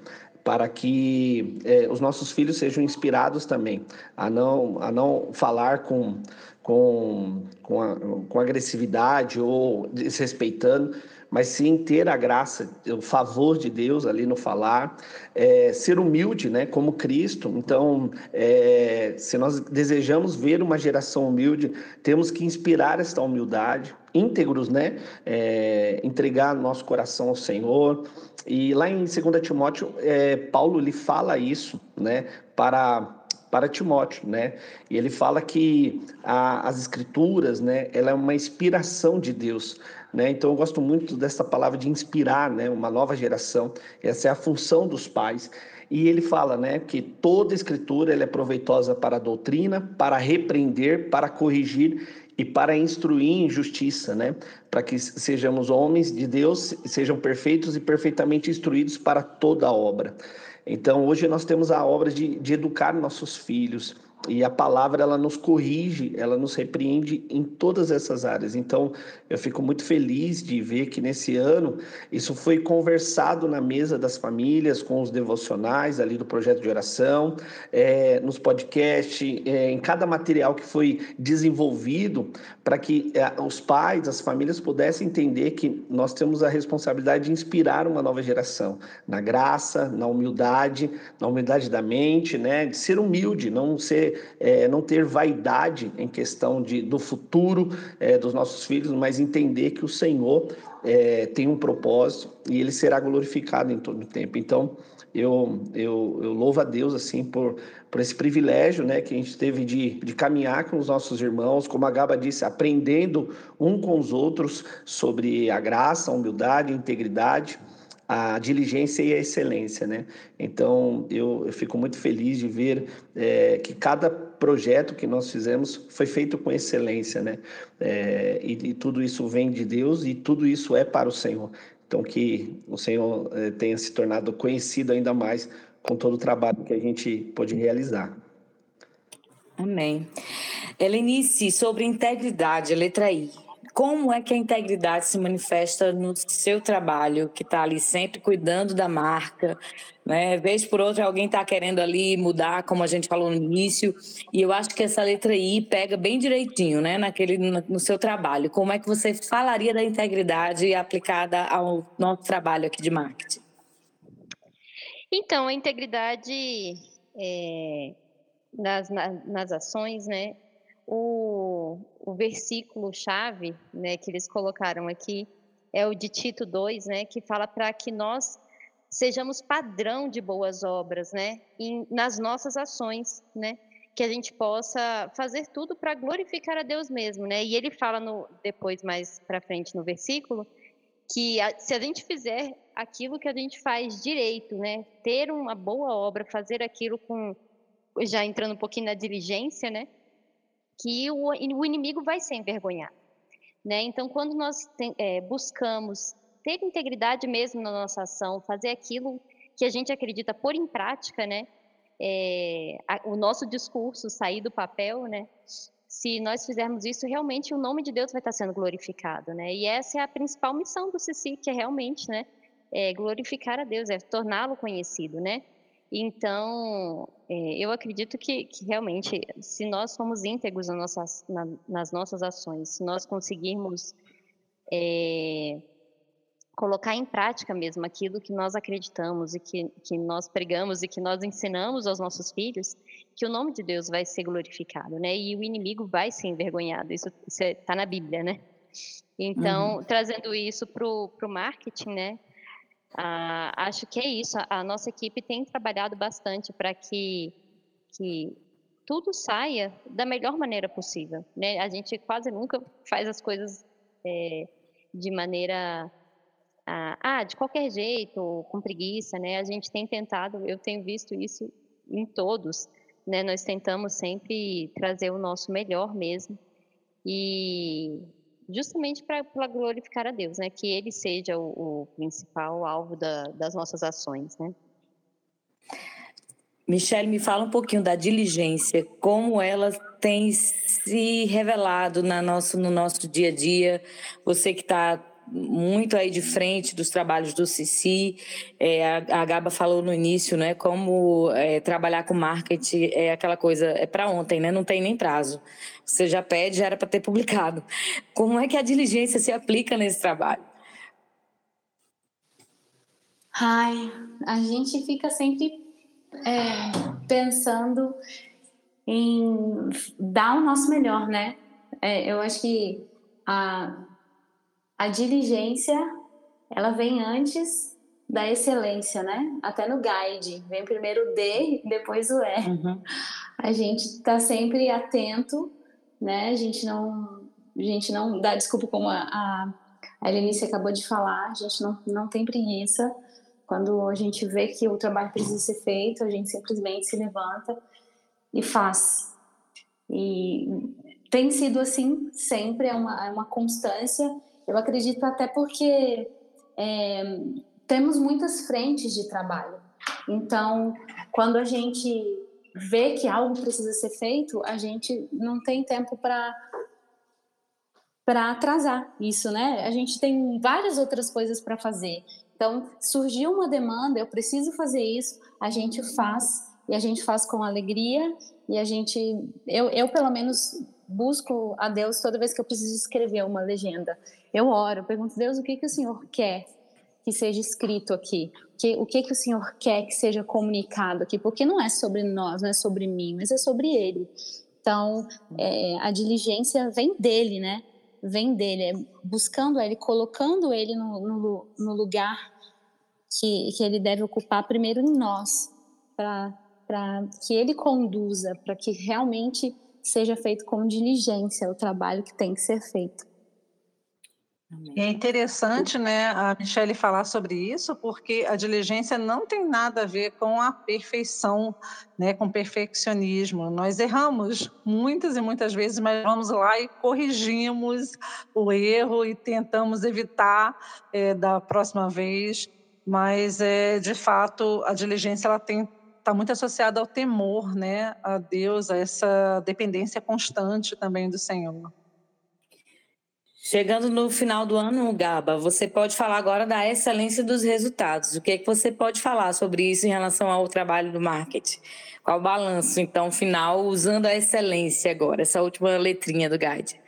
para que é, os nossos filhos sejam inspirados também a não, a não falar com, com, com, a, com agressividade ou desrespeitando, mas sim ter a graça, o favor de Deus ali no falar, é, ser humilde, né, como Cristo. Então, é, se nós desejamos ver uma geração humilde, temos que inspirar esta humildade, íntegros, né, é, entregar nosso coração ao Senhor. E lá em 2 Timóteo, é, Paulo lhe fala isso, né, para para Timóteo, né? E ele fala que a, as escrituras, né, ela é uma inspiração de Deus, né? Então eu gosto muito dessa palavra de inspirar, né, uma nova geração. Essa é a função dos pais. E ele fala, né, que toda escritura ela é proveitosa para a doutrina, para repreender, para corrigir e para instruir em justiça, né? Para que sejamos homens de Deus, sejam perfeitos e perfeitamente instruídos para toda a obra. Então, hoje nós temos a obra de, de educar nossos filhos, e a palavra ela nos corrige, ela nos repreende em todas essas áreas. Então, eu fico muito feliz de ver que nesse ano isso foi conversado na mesa das famílias, com os devocionais ali do projeto de oração, é, nos podcasts, é, em cada material que foi desenvolvido, para que é, os pais, as famílias pudessem entender que nós temos a responsabilidade de inspirar uma nova geração na graça, na humildade, na humildade da mente, né, de ser humilde, não ser é, não ter vaidade em questão de, do futuro é, dos nossos filhos, mas entender que o Senhor é, tem um propósito e ele será glorificado em todo o tempo. Então, eu, eu, eu louvo a Deus assim por, por esse privilégio né, que a gente teve de, de caminhar com os nossos irmãos, como a Gaba disse, aprendendo um com os outros sobre a graça, a humildade, a integridade a diligência e a excelência, né? Então eu, eu fico muito feliz de ver é, que cada projeto que nós fizemos foi feito com excelência, né? É, e, e, tudo isso vem de Deus e tudo isso é para o Senhor. Então que o Senhor é, tenha se tornado conhecido ainda mais com todo o trabalho que a gente pode realizar.
Amém. Helenice, sobre integridade, letra I como é que a integridade se manifesta no seu trabalho, que está ali sempre cuidando da marca, né? Vez por outra, alguém está querendo ali mudar, como a gente falou no início, e eu acho que essa letra I pega bem direitinho, né? Naquele, no seu trabalho. Como é que você falaria da integridade aplicada ao nosso trabalho aqui de marketing?
Então, a integridade é, nas, nas ações, né? O, o versículo-chave né, que eles colocaram aqui é o de Tito 2, né, que fala para que nós sejamos padrão de boas obras, né, em, nas nossas ações, né, que a gente possa fazer tudo para glorificar a Deus mesmo, né, e ele fala no, depois, mais para frente no versículo, que a, se a gente fizer aquilo que a gente faz direito, né, ter uma boa obra, fazer aquilo com, já entrando um pouquinho na diligência, né, que o, o inimigo vai ser envergonhado. Né? Então, quando nós tem, é, buscamos ter integridade mesmo na nossa ação, fazer aquilo que a gente acredita pôr em prática, né? É, a, o nosso discurso sair do papel, né? se nós fizermos isso, realmente o nome de Deus vai estar sendo glorificado, né? E essa é a principal missão do CICI, que é realmente, né, é glorificar a Deus, é torná-lo conhecido, né? Então, é, eu acredito que, que, realmente, se nós formos íntegros nas nossas, na, nas nossas ações, se nós conseguirmos é, colocar em prática mesmo aquilo que nós acreditamos e que, que nós pregamos e que nós ensinamos aos nossos filhos, que o nome de Deus vai ser glorificado, né? E o inimigo vai ser envergonhado. Isso está é, na Bíblia, né? Então, uhum. trazendo isso para o marketing, né? Ah, acho que é isso. A, nossa equipe tem trabalhado bastante para que, que tudo saia da melhor maneira possível. Né? A gente quase nunca faz as coisas é, de maneira ah, de qualquer jeito, com preguiça, né? A gente tem tentado, eu tenho visto isso em todos, né? Nós tentamos sempre trazer o nosso melhor mesmo e justamente para glorificar a Deus, né? Que Ele seja o, o principal alvo da, das nossas ações, né?
Michelle, me fala um pouquinho da diligência, como ela tem se revelado na nosso, no nosso dia a dia. Você que está muito aí de frente dos trabalhos do Cici. É, a, a Gaba falou no início, né? Como é, trabalhar com marketing é aquela coisa, é para ontem, né? Não tem nem prazo. Você já pede, já era para ter publicado. Como é que a diligência se aplica nesse trabalho?
Ai, a gente fica sempre é, pensando em dar o nosso melhor, né? É, eu acho que a, a diligência ela vem antes da excelência, né? Até no guide, vem primeiro o D, depois o E. Uhum. A gente está sempre atento, né? A gente não, a gente não dá desculpa como a, a, a Elenice acabou de falar, a gente não, não tem preguiça. Quando a gente vê que o trabalho precisa ser feito, a gente simplesmente se levanta e faz. E tem sido assim sempre, é uma, é uma constância eu acredito até porque é, temos muitas frentes de trabalho. Então, quando a gente vê que algo precisa ser feito, a gente não tem tempo para para atrasar isso, né? A gente tem várias outras coisas para fazer. Então, surgiu uma demanda, eu preciso fazer isso, a gente faz e a gente faz com alegria e a gente, eu, eu pelo menos busco a Deus toda vez que eu preciso escrever uma legenda. Eu oro, pergunto, Deus, o que, que o Senhor quer que seja escrito aqui? Que, o que, que o Senhor quer que seja comunicado aqui? Porque não é sobre nós, não é sobre mim, mas é sobre Ele. Então, é, a diligência vem dele, né? Vem dele, é buscando Ele, colocando Ele no, no, no lugar que, que Ele deve ocupar primeiro em nós, para que Ele conduza, para que realmente seja feito com diligência o trabalho que tem que ser feito.
É interessante, né, a Michelle falar sobre isso, porque a diligência não tem nada a ver com a perfeição, né, com perfeccionismo. Nós erramos muitas e muitas vezes, mas vamos lá e corrigimos o erro e tentamos evitar é, da próxima vez. Mas, é, de fato, a diligência ela tem está muito associada ao temor, né, a Deus, a essa dependência constante também do Senhor.
Chegando no final do ano, Gaba, você pode falar agora da excelência dos resultados. O que é que você pode falar sobre isso em relação ao trabalho do marketing? Qual o balanço, então, final, usando a excelência agora, essa última letrinha do guide?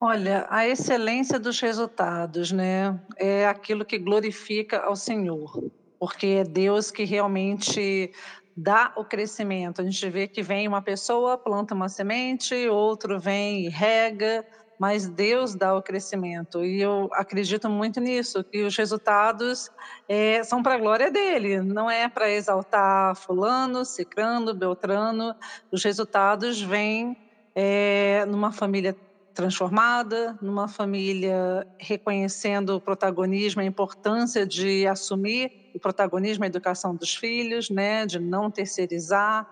Olha, a excelência dos resultados, né? É aquilo que glorifica ao Senhor porque é Deus que realmente dá o crescimento. A gente vê que vem uma pessoa, planta uma semente, outro vem e rega, mas Deus dá o crescimento. E eu acredito muito nisso, que os resultados é, são para a glória dele, não é para exaltar fulano, cicrano, beltrano. Os resultados vêm é, numa família transformada, numa família reconhecendo o protagonismo, a importância de assumir o protagonismo, a educação dos filhos, né, de não terceirizar,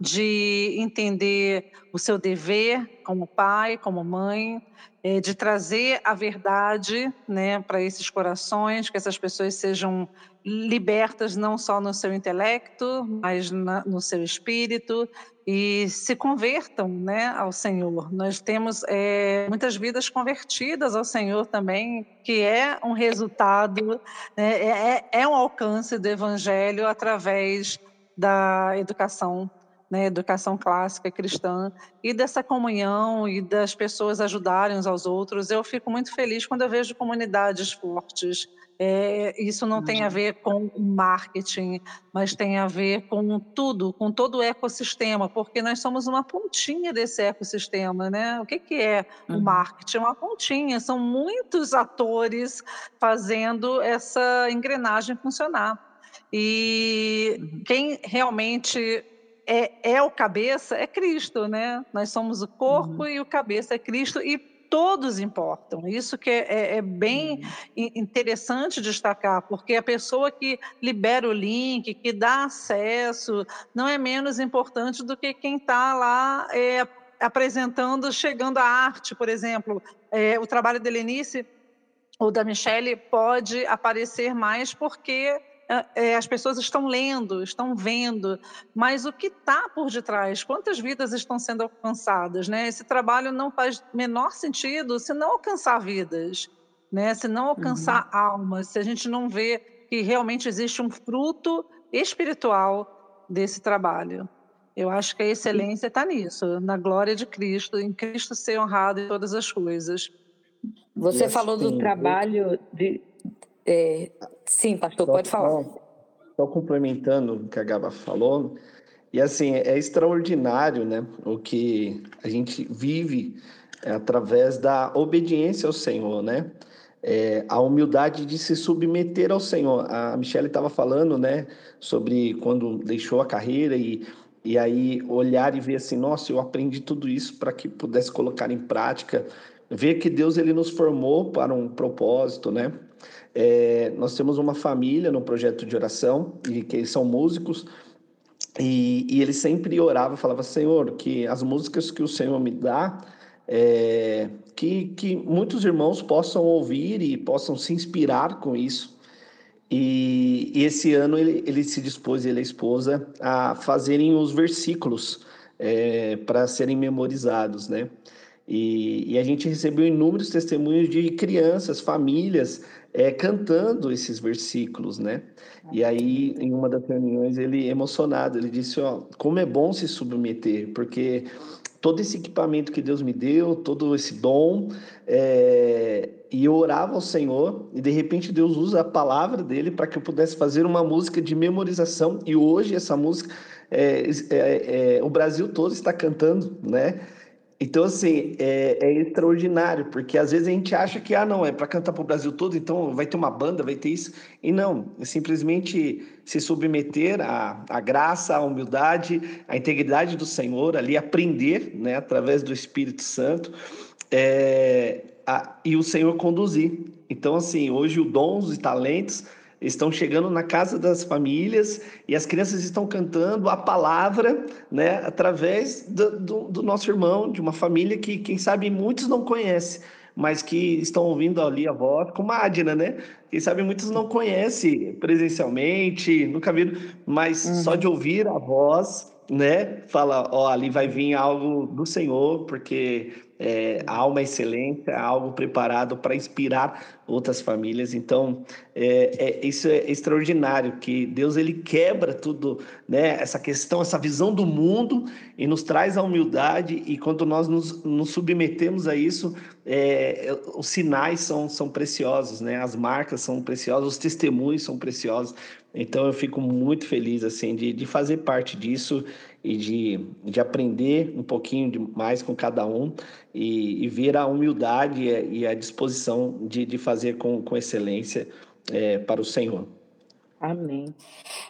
de entender o seu dever como pai, como mãe, é, de trazer a verdade né, para esses corações, que essas pessoas sejam libertas não só no seu intelecto, mas na, no seu espírito e se convertam né, ao Senhor. Nós temos é, muitas vidas convertidas ao Senhor também, que é um resultado, né, é, é, é um alcance do Evangelho através da educação né, educação clássica cristã, e dessa comunhão e das pessoas ajudarem uns aos outros. Eu fico muito feliz quando eu vejo comunidades fortes. É, isso não tem a ver com marketing, mas tem a ver com tudo, com todo o ecossistema, porque nós somos uma pontinha desse ecossistema, né? O que, que é o uhum. marketing? Uma pontinha, são muitos atores fazendo essa engrenagem funcionar. E uhum. quem realmente é, é o cabeça, é Cristo, né? Nós somos o corpo uhum. e o cabeça é Cristo e todos importam. Isso que é, é, é bem uhum. interessante destacar, porque a pessoa que libera o link, que dá acesso, não é menos importante do que quem está lá é, apresentando, chegando à arte, por exemplo. É, o trabalho da Lenice ou da Michelle pode aparecer mais porque as pessoas estão lendo, estão vendo, mas o que está por detrás? Quantas vidas estão sendo alcançadas? Né? Esse trabalho não faz menor sentido se não alcançar vidas, né? se não alcançar uhum. almas, se a gente não vê que realmente existe um fruto espiritual desse trabalho. Eu acho que a excelência está nisso, na glória de Cristo, em Cristo ser honrado em todas as coisas.
Você falou do trabalho de, é, sim, pastor, só, pode falar.
Só, complementando o que a Gaba falou, e assim, é extraordinário né, o que a gente vive é, através da obediência ao Senhor, né? É, a humildade de se submeter ao Senhor. A Michelle estava falando, né, sobre quando deixou a carreira e, e aí olhar e ver assim, nossa, eu aprendi tudo isso para que pudesse colocar em prática, ver que Deus ele nos formou para um propósito, né? É, nós temos uma família no projeto de oração, e que eles são músicos, e, e ele sempre orava, falava, Senhor, que as músicas que o Senhor me dá, é, que, que muitos irmãos possam ouvir e possam se inspirar com isso. E, e esse ano ele, ele se dispôs, ele e a esposa, a fazerem os versículos é, para serem memorizados, né? E, e, a gente recebeu inúmeros testemunhos de crianças, famílias é, cantando esses versículos, né? E aí, em uma das reuniões, ele emocionado, ele disse, ó, como é bom se submeter, porque todo esse equipamento que Deus me deu, todo esse dom, é... e eu orava ao Senhor, e de repente Deus usa a palavra dele para que eu pudesse fazer uma música de memorização, e hoje essa música, é, é, é o Brasil todo está cantando, né? Então, assim, é, é, extraordinário, porque às vezes a gente acha que, ah, não, é para cantar para o Brasil todo, então vai ter uma banda, vai ter isso. E não, é simplesmente se submeter à, à graça, à humildade, à integridade do Senhor, ali aprender, né, através do Espírito Santo, é, a, e o Senhor conduzir. Então, assim, hoje o dons e talentos estão chegando na casa das famílias e as crianças estão cantando a palavra, né, através do, do, do nosso irmão, de uma família que, quem sabe, muitos não conhecem, mas que estão ouvindo ali a voz, como a Adna, né? Quem sabe muitos não conhecem presencialmente, nunca viram, mas uhum. só de ouvir a voz, né? Fala, ó, ali vai vir algo do Senhor, porque é, a alma excelente, é algo preparado para inspirar outras famílias. Então, é, é, isso é extraordinário, que Deus ele quebra tudo, né? Essa questão, essa visão do mundo e nos traz a humildade. E quando nós nos, nos submetemos a isso, é, os sinais são, são preciosos, né? As marcas são preciosas, os testemunhos são preciosos. Então, eu fico muito feliz assim de, de fazer parte disso e de, de aprender um pouquinho de, mais com cada um e, e ver a humildade e a, disposição de, de fazer com, com excelência é, para o Senhor.
Amém.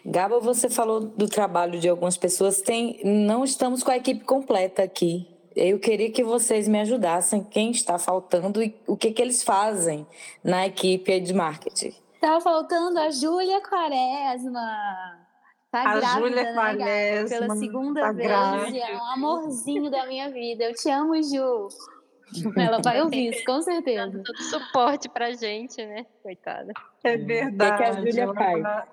Gaba, você falou do trabalho de algumas pessoas. Tem, não estamos com a equipe completa aqui. Eu queria que vocês me ajudassem. Quem está faltando e o que, que eles fazem na equipe de marketing?
Está faltando a Júlia Quaresma. Tá a grávida, Júlia né, Quaresma. Pela segunda tá vez. Grávida. É um amorzinho da minha vida. Eu te amo, Ju. Ela vai ouvir isso, com certeza.
Todo suporte pra gente, né? Coitada.
É verdade.
O que, a Júlia faz?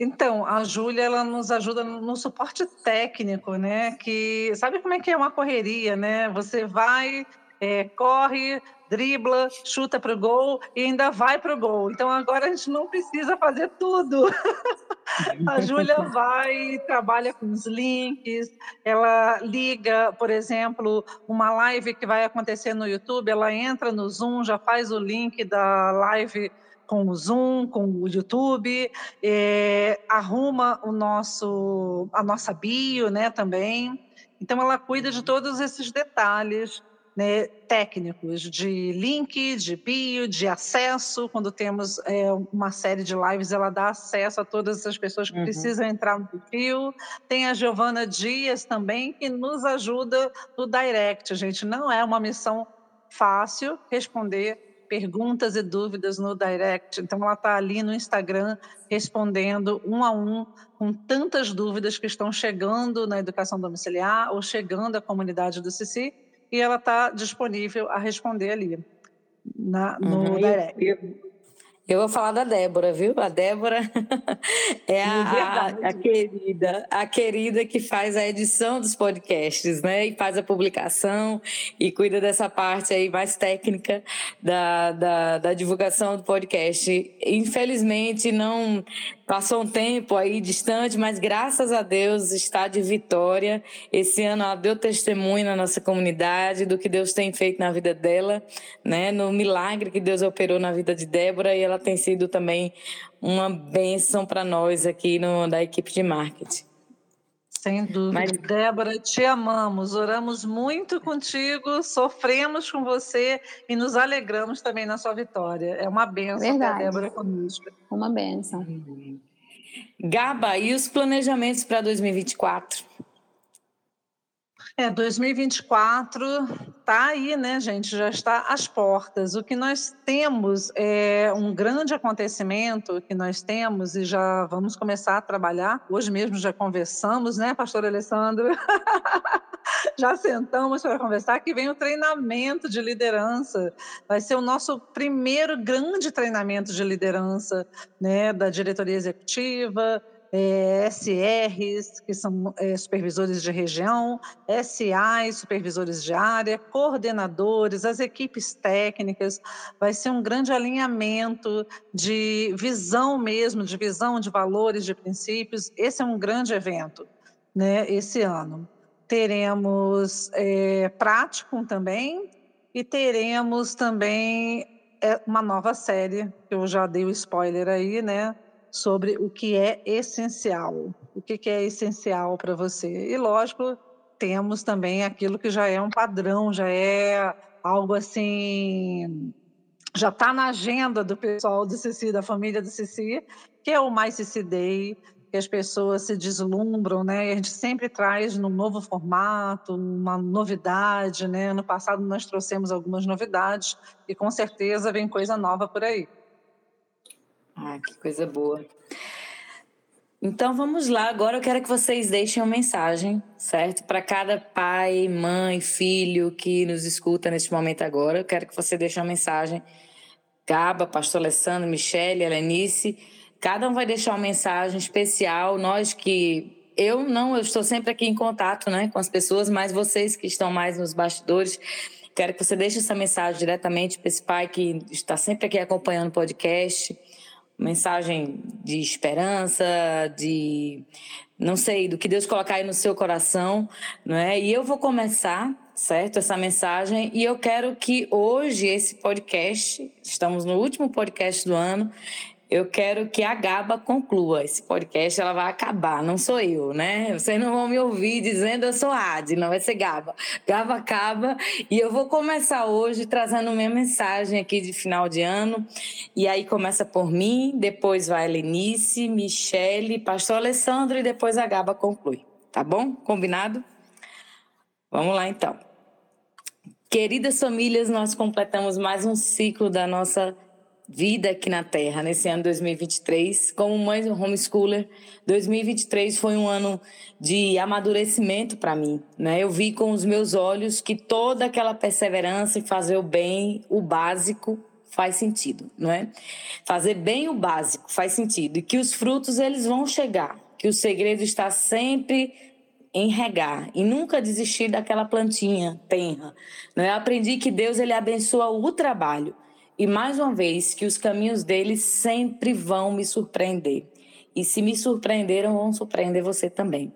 Então, a Júlia ela nos ajuda no suporte técnico, né? Que sabe como é que é uma correria, né? Você vai, é, corre, dribla, chuta para o gol e ainda vai para o gol. Então agora a gente não precisa fazer tudo. a Júlia vai, trabalha com os links, ela liga, por exemplo, uma live que vai acontecer no YouTube, ela entra no Zoom, já faz o link da live com o Zoom, com o YouTube, é, arruma o nosso, a nossa bio, né, também. Então ela cuida de todos esses detalhes né, técnicos de link, de bio, de acesso. Quando temos é, uma série de lives, ela dá acesso a todas as pessoas que uhum. precisam entrar no perfil. Tem a Giovana Dias também, que nos ajuda no direct, gente. Não é uma missão fácil responder perguntas e dúvidas no direct. Então, ela está ali no Instagram respondendo um a um com tantas dúvidas que estão chegando na educação domiciliar ou chegando à comunidade do CICI e ela está disponível a responder ali na, no uhum. direct.
Eu, vou falar da Débora, viu? A Débora é a, a, a, querida, a querida que faz a edição dos podcasts, né? E faz a publicação e cuida dessa parte aí mais técnica da, da, da divulgação do podcast. Infelizmente, não Passou um tempo aí distante, mas graças a Deus está de vitória. Esse ano ela deu testemunho na nossa comunidade do que Deus tem feito na vida dela, né? No milagre que Deus operou na vida de Débora e ela tem sido também uma bênção para nós aqui no, da equipe de marketing.
Sem dúvida. Mas... Débora, te amamos, oramos muito contigo, sofremos com você e nos alegramos também na sua vitória. É uma benção
Verdade.
ter a Débora conosco.
Uma benção.
Gaba, e os planejamentos para 2024?
É, 2024 está aí, né, gente? Já está às portas. O que nós temos é um grande acontecimento que nós temos e já vamos começar a trabalhar. Hoje mesmo já conversamos, né, Pastor Alessandro? já sentamos para conversar que vem o treinamento de liderança. Vai ser o nosso primeiro grande treinamento de liderança, né, da diretoria executiva é, SRs, que são é, supervisores de região, SAs, supervisores de área, coordenadores, as equipes técnicas. Vai ser um grande alinhamento de visão mesmo, de visão de valores, de princípios. Esse é um grande evento, né, esse ano. Teremos é, prático também e teremos também é, uma nova série, que eu já dei o spoiler aí, né? Sobre o que é essencial, o que, é essencial para você. E, lógico, temos também aquilo que já é um padrão, já é algo assim, já está na agenda do pessoal do CC, da família do CC, que é o Mais CC Day, que as pessoas se deslumbram, né? E a gente sempre traz num novo formato, uma novidade, né? No passado nós trouxemos algumas novidades e com certeza vem coisa nova por aí.
Ah, que coisa boa. Então vamos lá, agora eu quero que vocês deixem uma mensagem, certo? Para cada pai, mãe, filho que nos escuta neste momento agora, eu quero que você deixe uma mensagem. Gaba, Pastor Alessandro, Michele, Helenice, cada um vai deixar uma mensagem especial. Nós que eu não, eu estou sempre aqui em contato, né, com as pessoas, mas vocês que estão mais nos bastidores, quero que você deixe essa mensagem diretamente para esse pai que está sempre aqui acompanhando o podcast mensagem de esperança, de não sei, do que Deus colocar aí no seu coração, não é? E eu vou começar, certo, essa mensagem, e eu quero que hoje esse podcast, estamos no último podcast do ano, eu quero que a Gaba conclua esse podcast, ela vai acabar, não sou eu, né? Vocês não vão me ouvir dizendo eu sou Adi, não vai ser Gaba. Gaba acaba e eu vou começar hoje trazendo minha mensagem aqui de final de ano. E aí começa por mim, depois vai Lenice, Michele, Pastor Alessandro e depois a Gaba conclui. Tá bom? Combinado? Vamos lá então. Queridas famílias, nós completamos mais um ciclo da nossa vida aqui na Terra nesse ano 2023. Como mãe homeschooler, 2023 foi um ano de amadurecimento para mim. Né? Eu vi com os meus olhos que toda aquela perseverança em fazer o bem, o básico, faz sentido, não é? Fazer bem o básico faz sentido e que os frutos eles vão chegar, que o segredo está sempre em regar e nunca desistir daquela plantinha tenra. Né? Eu aprendi que Deus ele abençoa o trabalho e mais uma vez que os caminhos dele sempre vão me surpreender. E se me surpreenderam, vão surpreender você também.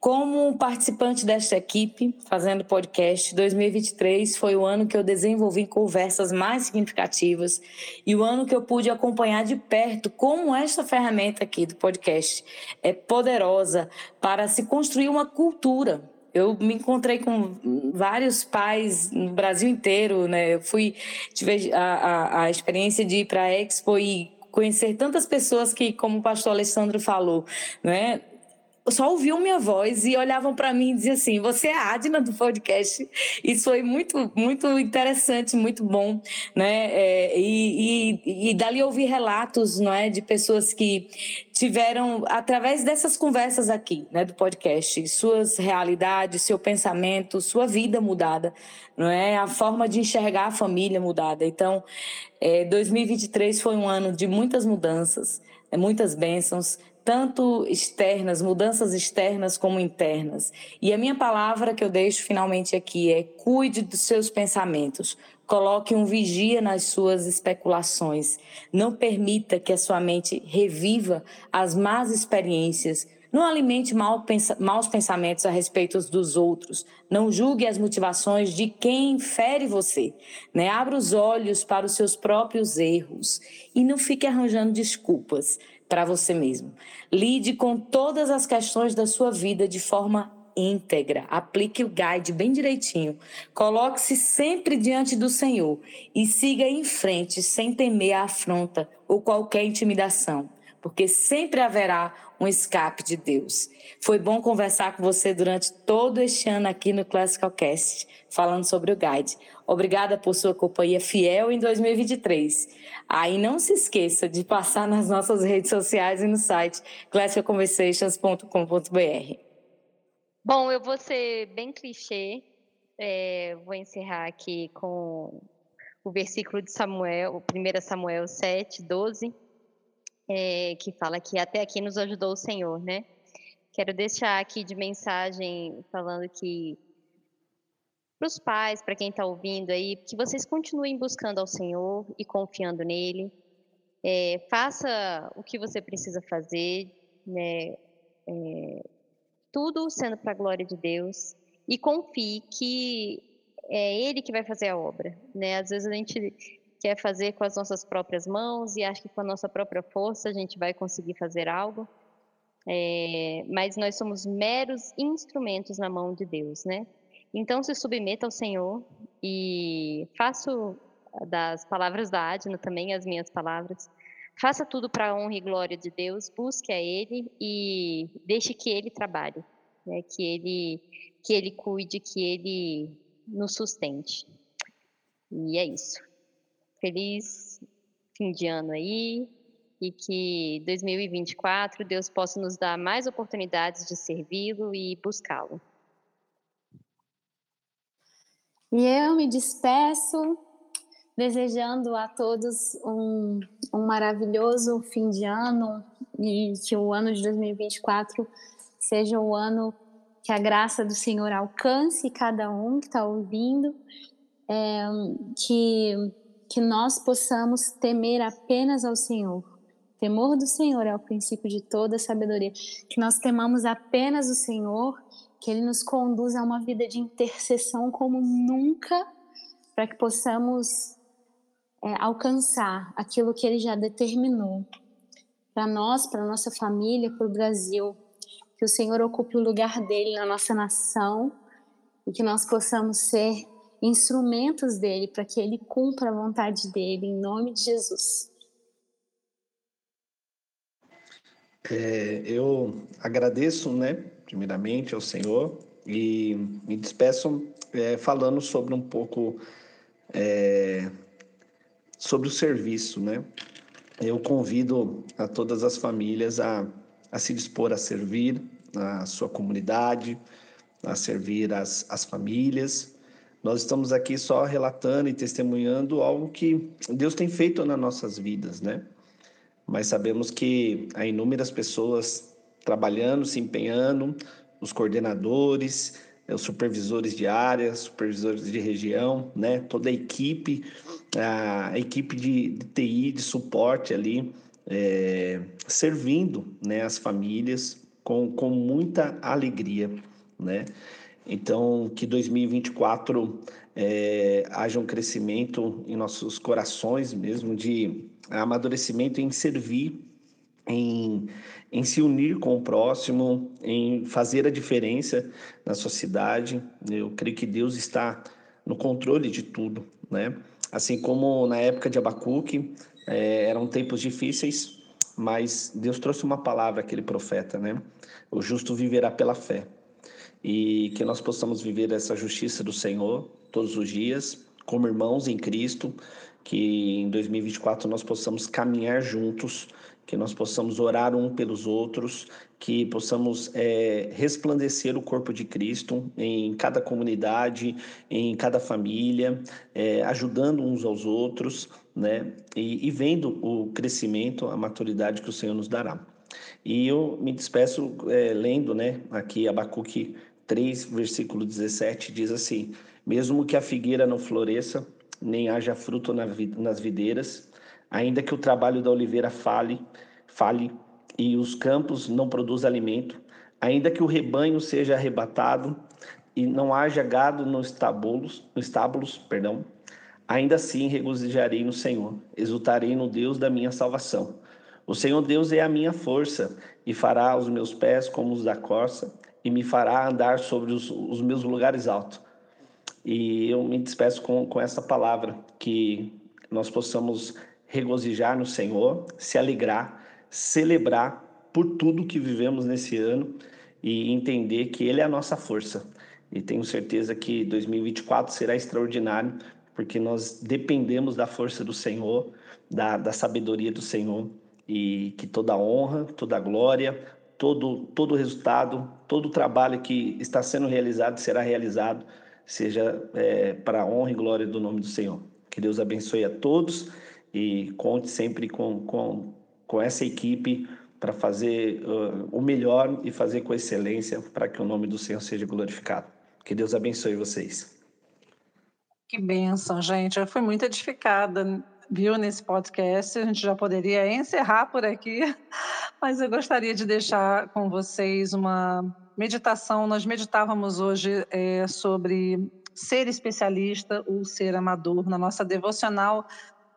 Como participante desta equipe, fazendo podcast, 2023 foi o ano que eu desenvolvi conversas mais significativas e o ano que eu pude acompanhar de perto como esta ferramenta aqui do podcast é poderosa para se construir uma cultura. Eu me encontrei com vários pais no Brasil inteiro, né? Eu fui tive a, a, a experiência de ir para a Expo e conhecer tantas pessoas que, como o pastor Alessandro falou, né? Só ouviam minha voz e olhavam para mim e diziam assim: Você é a Adna do podcast. Isso foi muito, muito interessante, muito bom. Né? É, e, e, e dali ouvi relatos não é, de pessoas que tiveram, através dessas conversas aqui né, do podcast, suas realidades, seu pensamento, sua vida mudada, não é? a forma de enxergar a família mudada. Então, é, 2023 foi um ano de muitas mudanças, muitas bênçãos tanto externas, mudanças externas como internas. E a minha palavra que eu deixo finalmente aqui é: cuide dos seus pensamentos. Coloque um vigia nas suas especulações. Não permita que a sua mente reviva as más experiências. Não alimente maus pensamentos a respeito dos outros. Não julgue as motivações de quem fere você. Né? Abra os olhos para os seus próprios erros e não fique arranjando desculpas para você mesmo. Lide com todas as questões da sua vida de forma íntegra. Aplique o guide bem direitinho. Coloque-se sempre diante do Senhor e siga em frente sem temer a afronta ou qualquer intimidação, porque sempre haverá um escape de Deus. Foi bom conversar com você durante todo este ano aqui no Classical Cast, falando sobre o guide. Obrigada por sua companhia fiel em 2023. Aí não se esqueça de passar nas nossas redes sociais e no site classicalconversations.com.br.
Bom, eu vou ser bem clichê. É, vou encerrar aqui com o versículo de Samuel, 1 Samuel 7, 12, é, que fala que até aqui nos ajudou o Senhor, né? Quero deixar aqui de mensagem falando que para os pais, para quem está ouvindo aí, que vocês continuem buscando ao Senhor e confiando nele. É, faça o que você precisa fazer, né? É, tudo sendo para a glória de Deus e confie que é Ele que vai fazer a obra, né? Às vezes a gente quer fazer com as nossas próprias mãos e acha que com a nossa própria força a gente vai conseguir fazer algo, é, mas nós somos meros instrumentos na mão de Deus, né? Então se submeta ao Senhor e faço das palavras da Adna também as minhas palavras. Faça tudo para a honra e glória de Deus, busque a Ele e deixe que Ele trabalhe, né? que, ele, que Ele cuide, que Ele nos sustente. E é isso. Feliz fim de ano aí e que 2024 Deus possa nos dar mais oportunidades de servi-lo e buscá-lo.
E eu me despeço desejando a todos um, um maravilhoso fim de ano e que o ano de 2024 seja o ano que a graça do Senhor alcance cada um que está ouvindo, é, que, que nós possamos temer apenas ao Senhor. temor do Senhor é o princípio de toda sabedoria. Que nós temamos apenas o Senhor que Ele nos conduza a uma vida de intercessão como nunca, para que possamos é, alcançar aquilo que Ele já determinou para nós, para nossa família, para o Brasil. Que o Senhor ocupe o lugar dele na nossa nação e que nós possamos ser instrumentos dele para que ele cumpra a vontade dele, em nome de Jesus.
É, eu agradeço, né, primeiramente ao Senhor e me despeço é, falando sobre um pouco é, sobre o serviço, né? Eu convido a todas as famílias a, a se dispor a servir a sua comunidade, a servir as, as famílias. Nós estamos aqui só relatando e testemunhando algo que Deus tem feito nas nossas vidas, né? Mas sabemos que há inúmeras pessoas trabalhando, se empenhando, os coordenadores, os supervisores de área, supervisores de região, né? Toda a equipe, a equipe de, de TI, de suporte ali, é, servindo né, as famílias com, com muita alegria, né? Então, que 2024 é, haja um crescimento em nossos corações mesmo, de amadurecimento em servir, em, em se unir com o próximo, em fazer a diferença na sociedade. Eu creio que Deus está no controle de tudo, né? Assim como na época de Abacuque, é, eram tempos difíceis, mas Deus trouxe uma palavra aquele profeta, né? O justo viverá pela fé. E que nós possamos viver essa justiça do Senhor todos os dias, como irmãos em Cristo, que em 2024 nós possamos caminhar juntos, que nós possamos orar um pelos outros, que possamos é, resplandecer o corpo de Cristo em cada comunidade, em cada família, é, ajudando uns aos outros, né? E, e vendo o crescimento, a maturidade que o Senhor nos dará. E eu me despeço é, lendo, né? Aqui Abacuque 3, versículo 17, diz assim: Mesmo que a figueira não floresça, nem haja fruto nas videiras, ainda que o trabalho da oliveira fale, fale e os campos não produzam alimento, ainda que o rebanho seja arrebatado e não haja gado nos estábulos, nos estábulos, perdão, ainda assim regozijarei no Senhor, exultarei no Deus da minha salvação. O Senhor Deus é a minha força e fará os meus pés como os da corça e me fará andar sobre os, os meus lugares altos. E eu me despeço com, com essa palavra, que nós possamos regozijar no Senhor, se alegrar, celebrar por tudo que vivemos nesse ano e entender que Ele é a nossa força. E tenho certeza que 2024 será extraordinário, porque nós dependemos da força do Senhor, da, da sabedoria do Senhor, e que toda honra, toda glória, todo, todo resultado, todo o trabalho que está sendo realizado será realizado, seja é, para a honra e glória do nome do Senhor. Que Deus abençoe a todos e conte sempre com, com, com essa equipe para fazer uh, o melhor e fazer com excelência para que o nome do Senhor seja glorificado. Que Deus abençoe vocês.
Que bênção, gente. Eu fui muito edificada viu nesse podcast. A gente já poderia encerrar por aqui, mas eu gostaria de deixar com vocês uma meditação. Nós meditávamos hoje é, sobre ser especialista ou ser amador na nossa devocional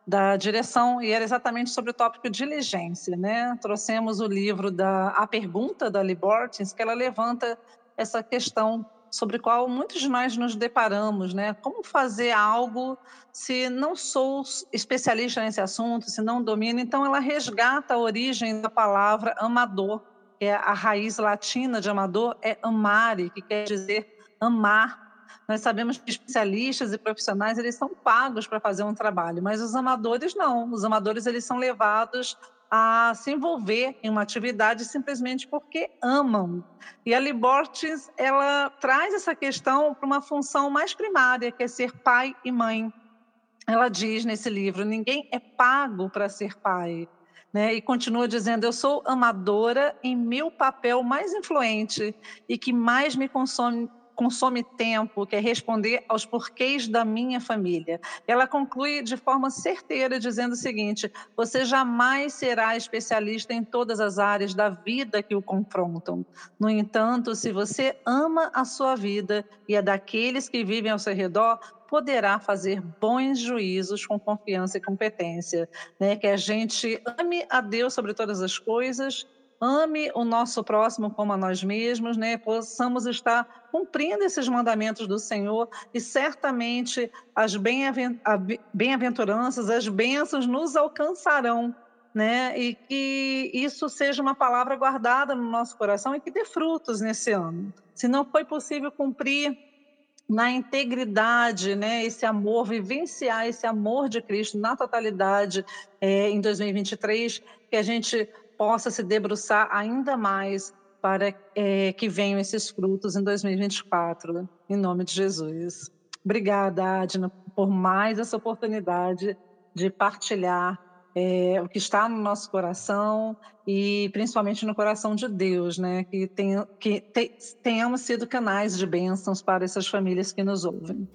da direção e era exatamente sobre o tópico diligência, né? Trouxemos o livro da A Pergunta da Libortins, que ela levanta essa questão sobre qual muitos de nós nos deparamos, né? Como fazer algo se não sou especialista nesse assunto, se não domino? Então, ela resgata a origem da palavra amador, que é a raiz latina de amador é amare, que quer dizer amar. Nós sabemos que especialistas e profissionais eles são pagos para fazer um trabalho, mas os amadores não. Os amadores eles são levados a se envolver em uma atividade simplesmente porque amam. E a Libortes, ela traz essa questão para uma função mais primária, que é ser pai e mãe. Ela diz nesse livro: ninguém é pago para ser pai. Né? E continua dizendo: Eu sou amadora em meu papel mais influente e que mais me consome consome tempo, que é responder aos porquês da minha família. Ela conclui de forma certeira dizendo o seguinte: você jamais será especialista em todas as áreas da vida que o confrontam. No entanto, se você ama a sua vida e a daqueles que vivem ao seu redor, poderá fazer bons juízos com confiança e competência, né? Que a gente ame a Deus sobre todas as coisas ame o nosso próximo como a nós mesmos, né? Possamos estar cumprindo esses mandamentos do Senhor e certamente as bem-aventuranças, as bênçãos nos alcançarão, né? E que isso seja uma palavra guardada no nosso coração e que dê frutos nesse ano. Se não foi possível cumprir na integridade, né, esse amor, vivenciar esse amor de Cristo na totalidade é, em 2023, que a gente possa se debruçar ainda mais para é, que venham esses frutos em 2024, em nome de Jesus. Obrigada, Adna, por mais essa oportunidade de partilhar é, o que está no nosso coração e principalmente no coração de Deus, né? Que, tenha, que te, tenhamos sido canais de bênçãos para essas famílias que nos ouvem.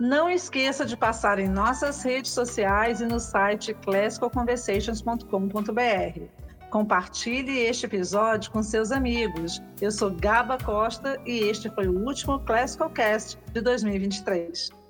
Não esqueça de passar em nossas redes sociais e no site classicalconversations.com.br. Compartilhe este episódio com seus amigos. Eu sou Gaba Costa e este foi o último Classical Cast de 2023.